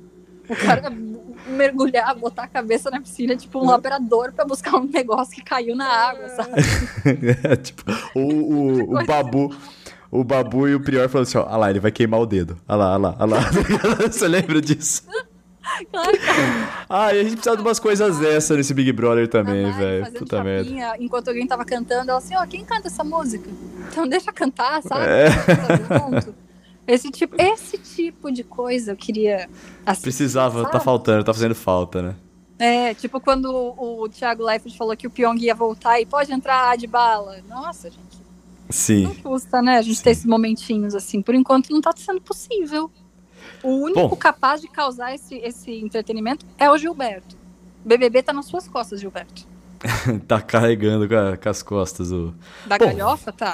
o cara mergulhar, botar a cabeça na piscina, tipo um labrador pra buscar um negócio que caiu na água, sabe? É, tipo, o, o, o Babu. O Babu e o Prior falando assim, ó, ah lá, ele vai queimar o dedo. Ah lá, ah lá, ah lá. Você lembra disso? Claro, Ah, e a gente precisa de umas coisas dessas nesse Big Brother também, velho. Puta merda. Enquanto alguém tava cantando, ela assim, ó, quem canta essa música? Então deixa cantar, sabe? É. Esse tipo, esse tipo de coisa eu queria assistir, Precisava, tá sabe? faltando, tá fazendo falta, né? É, tipo quando o, o Thiago Leifert falou que o Pyong ia voltar e pode entrar de bala. Nossa, gente. Sim. Não custa, né? A gente Sim. ter esses momentinhos assim. Por enquanto não tá sendo possível. O único Bom. capaz de causar esse, esse entretenimento é o Gilberto. O BBB tá nas suas costas, Gilberto. tá carregando com, a, com, as costas o. Da Bom, galhofa, tá.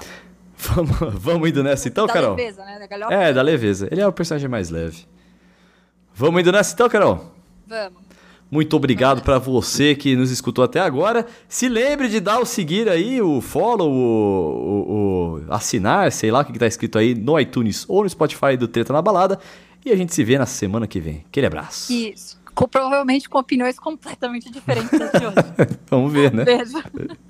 Vamos, vamos indo nessa então, da Carol? Da leveza, né? Da galhofa. É, da leveza. Ele é o personagem mais leve. Vamos indo nessa então, Carol? Vamos. Muito obrigado para você que nos escutou até agora. Se lembre de dar o seguir aí, o follow, o, o, o assinar, sei lá o que está escrito aí no iTunes ou no Spotify do Treta na Balada. E a gente se vê na semana que vem. Aquele abraço. Isso. Com, provavelmente com opiniões completamente diferentes de hoje. Vamos ver, né? Beijo.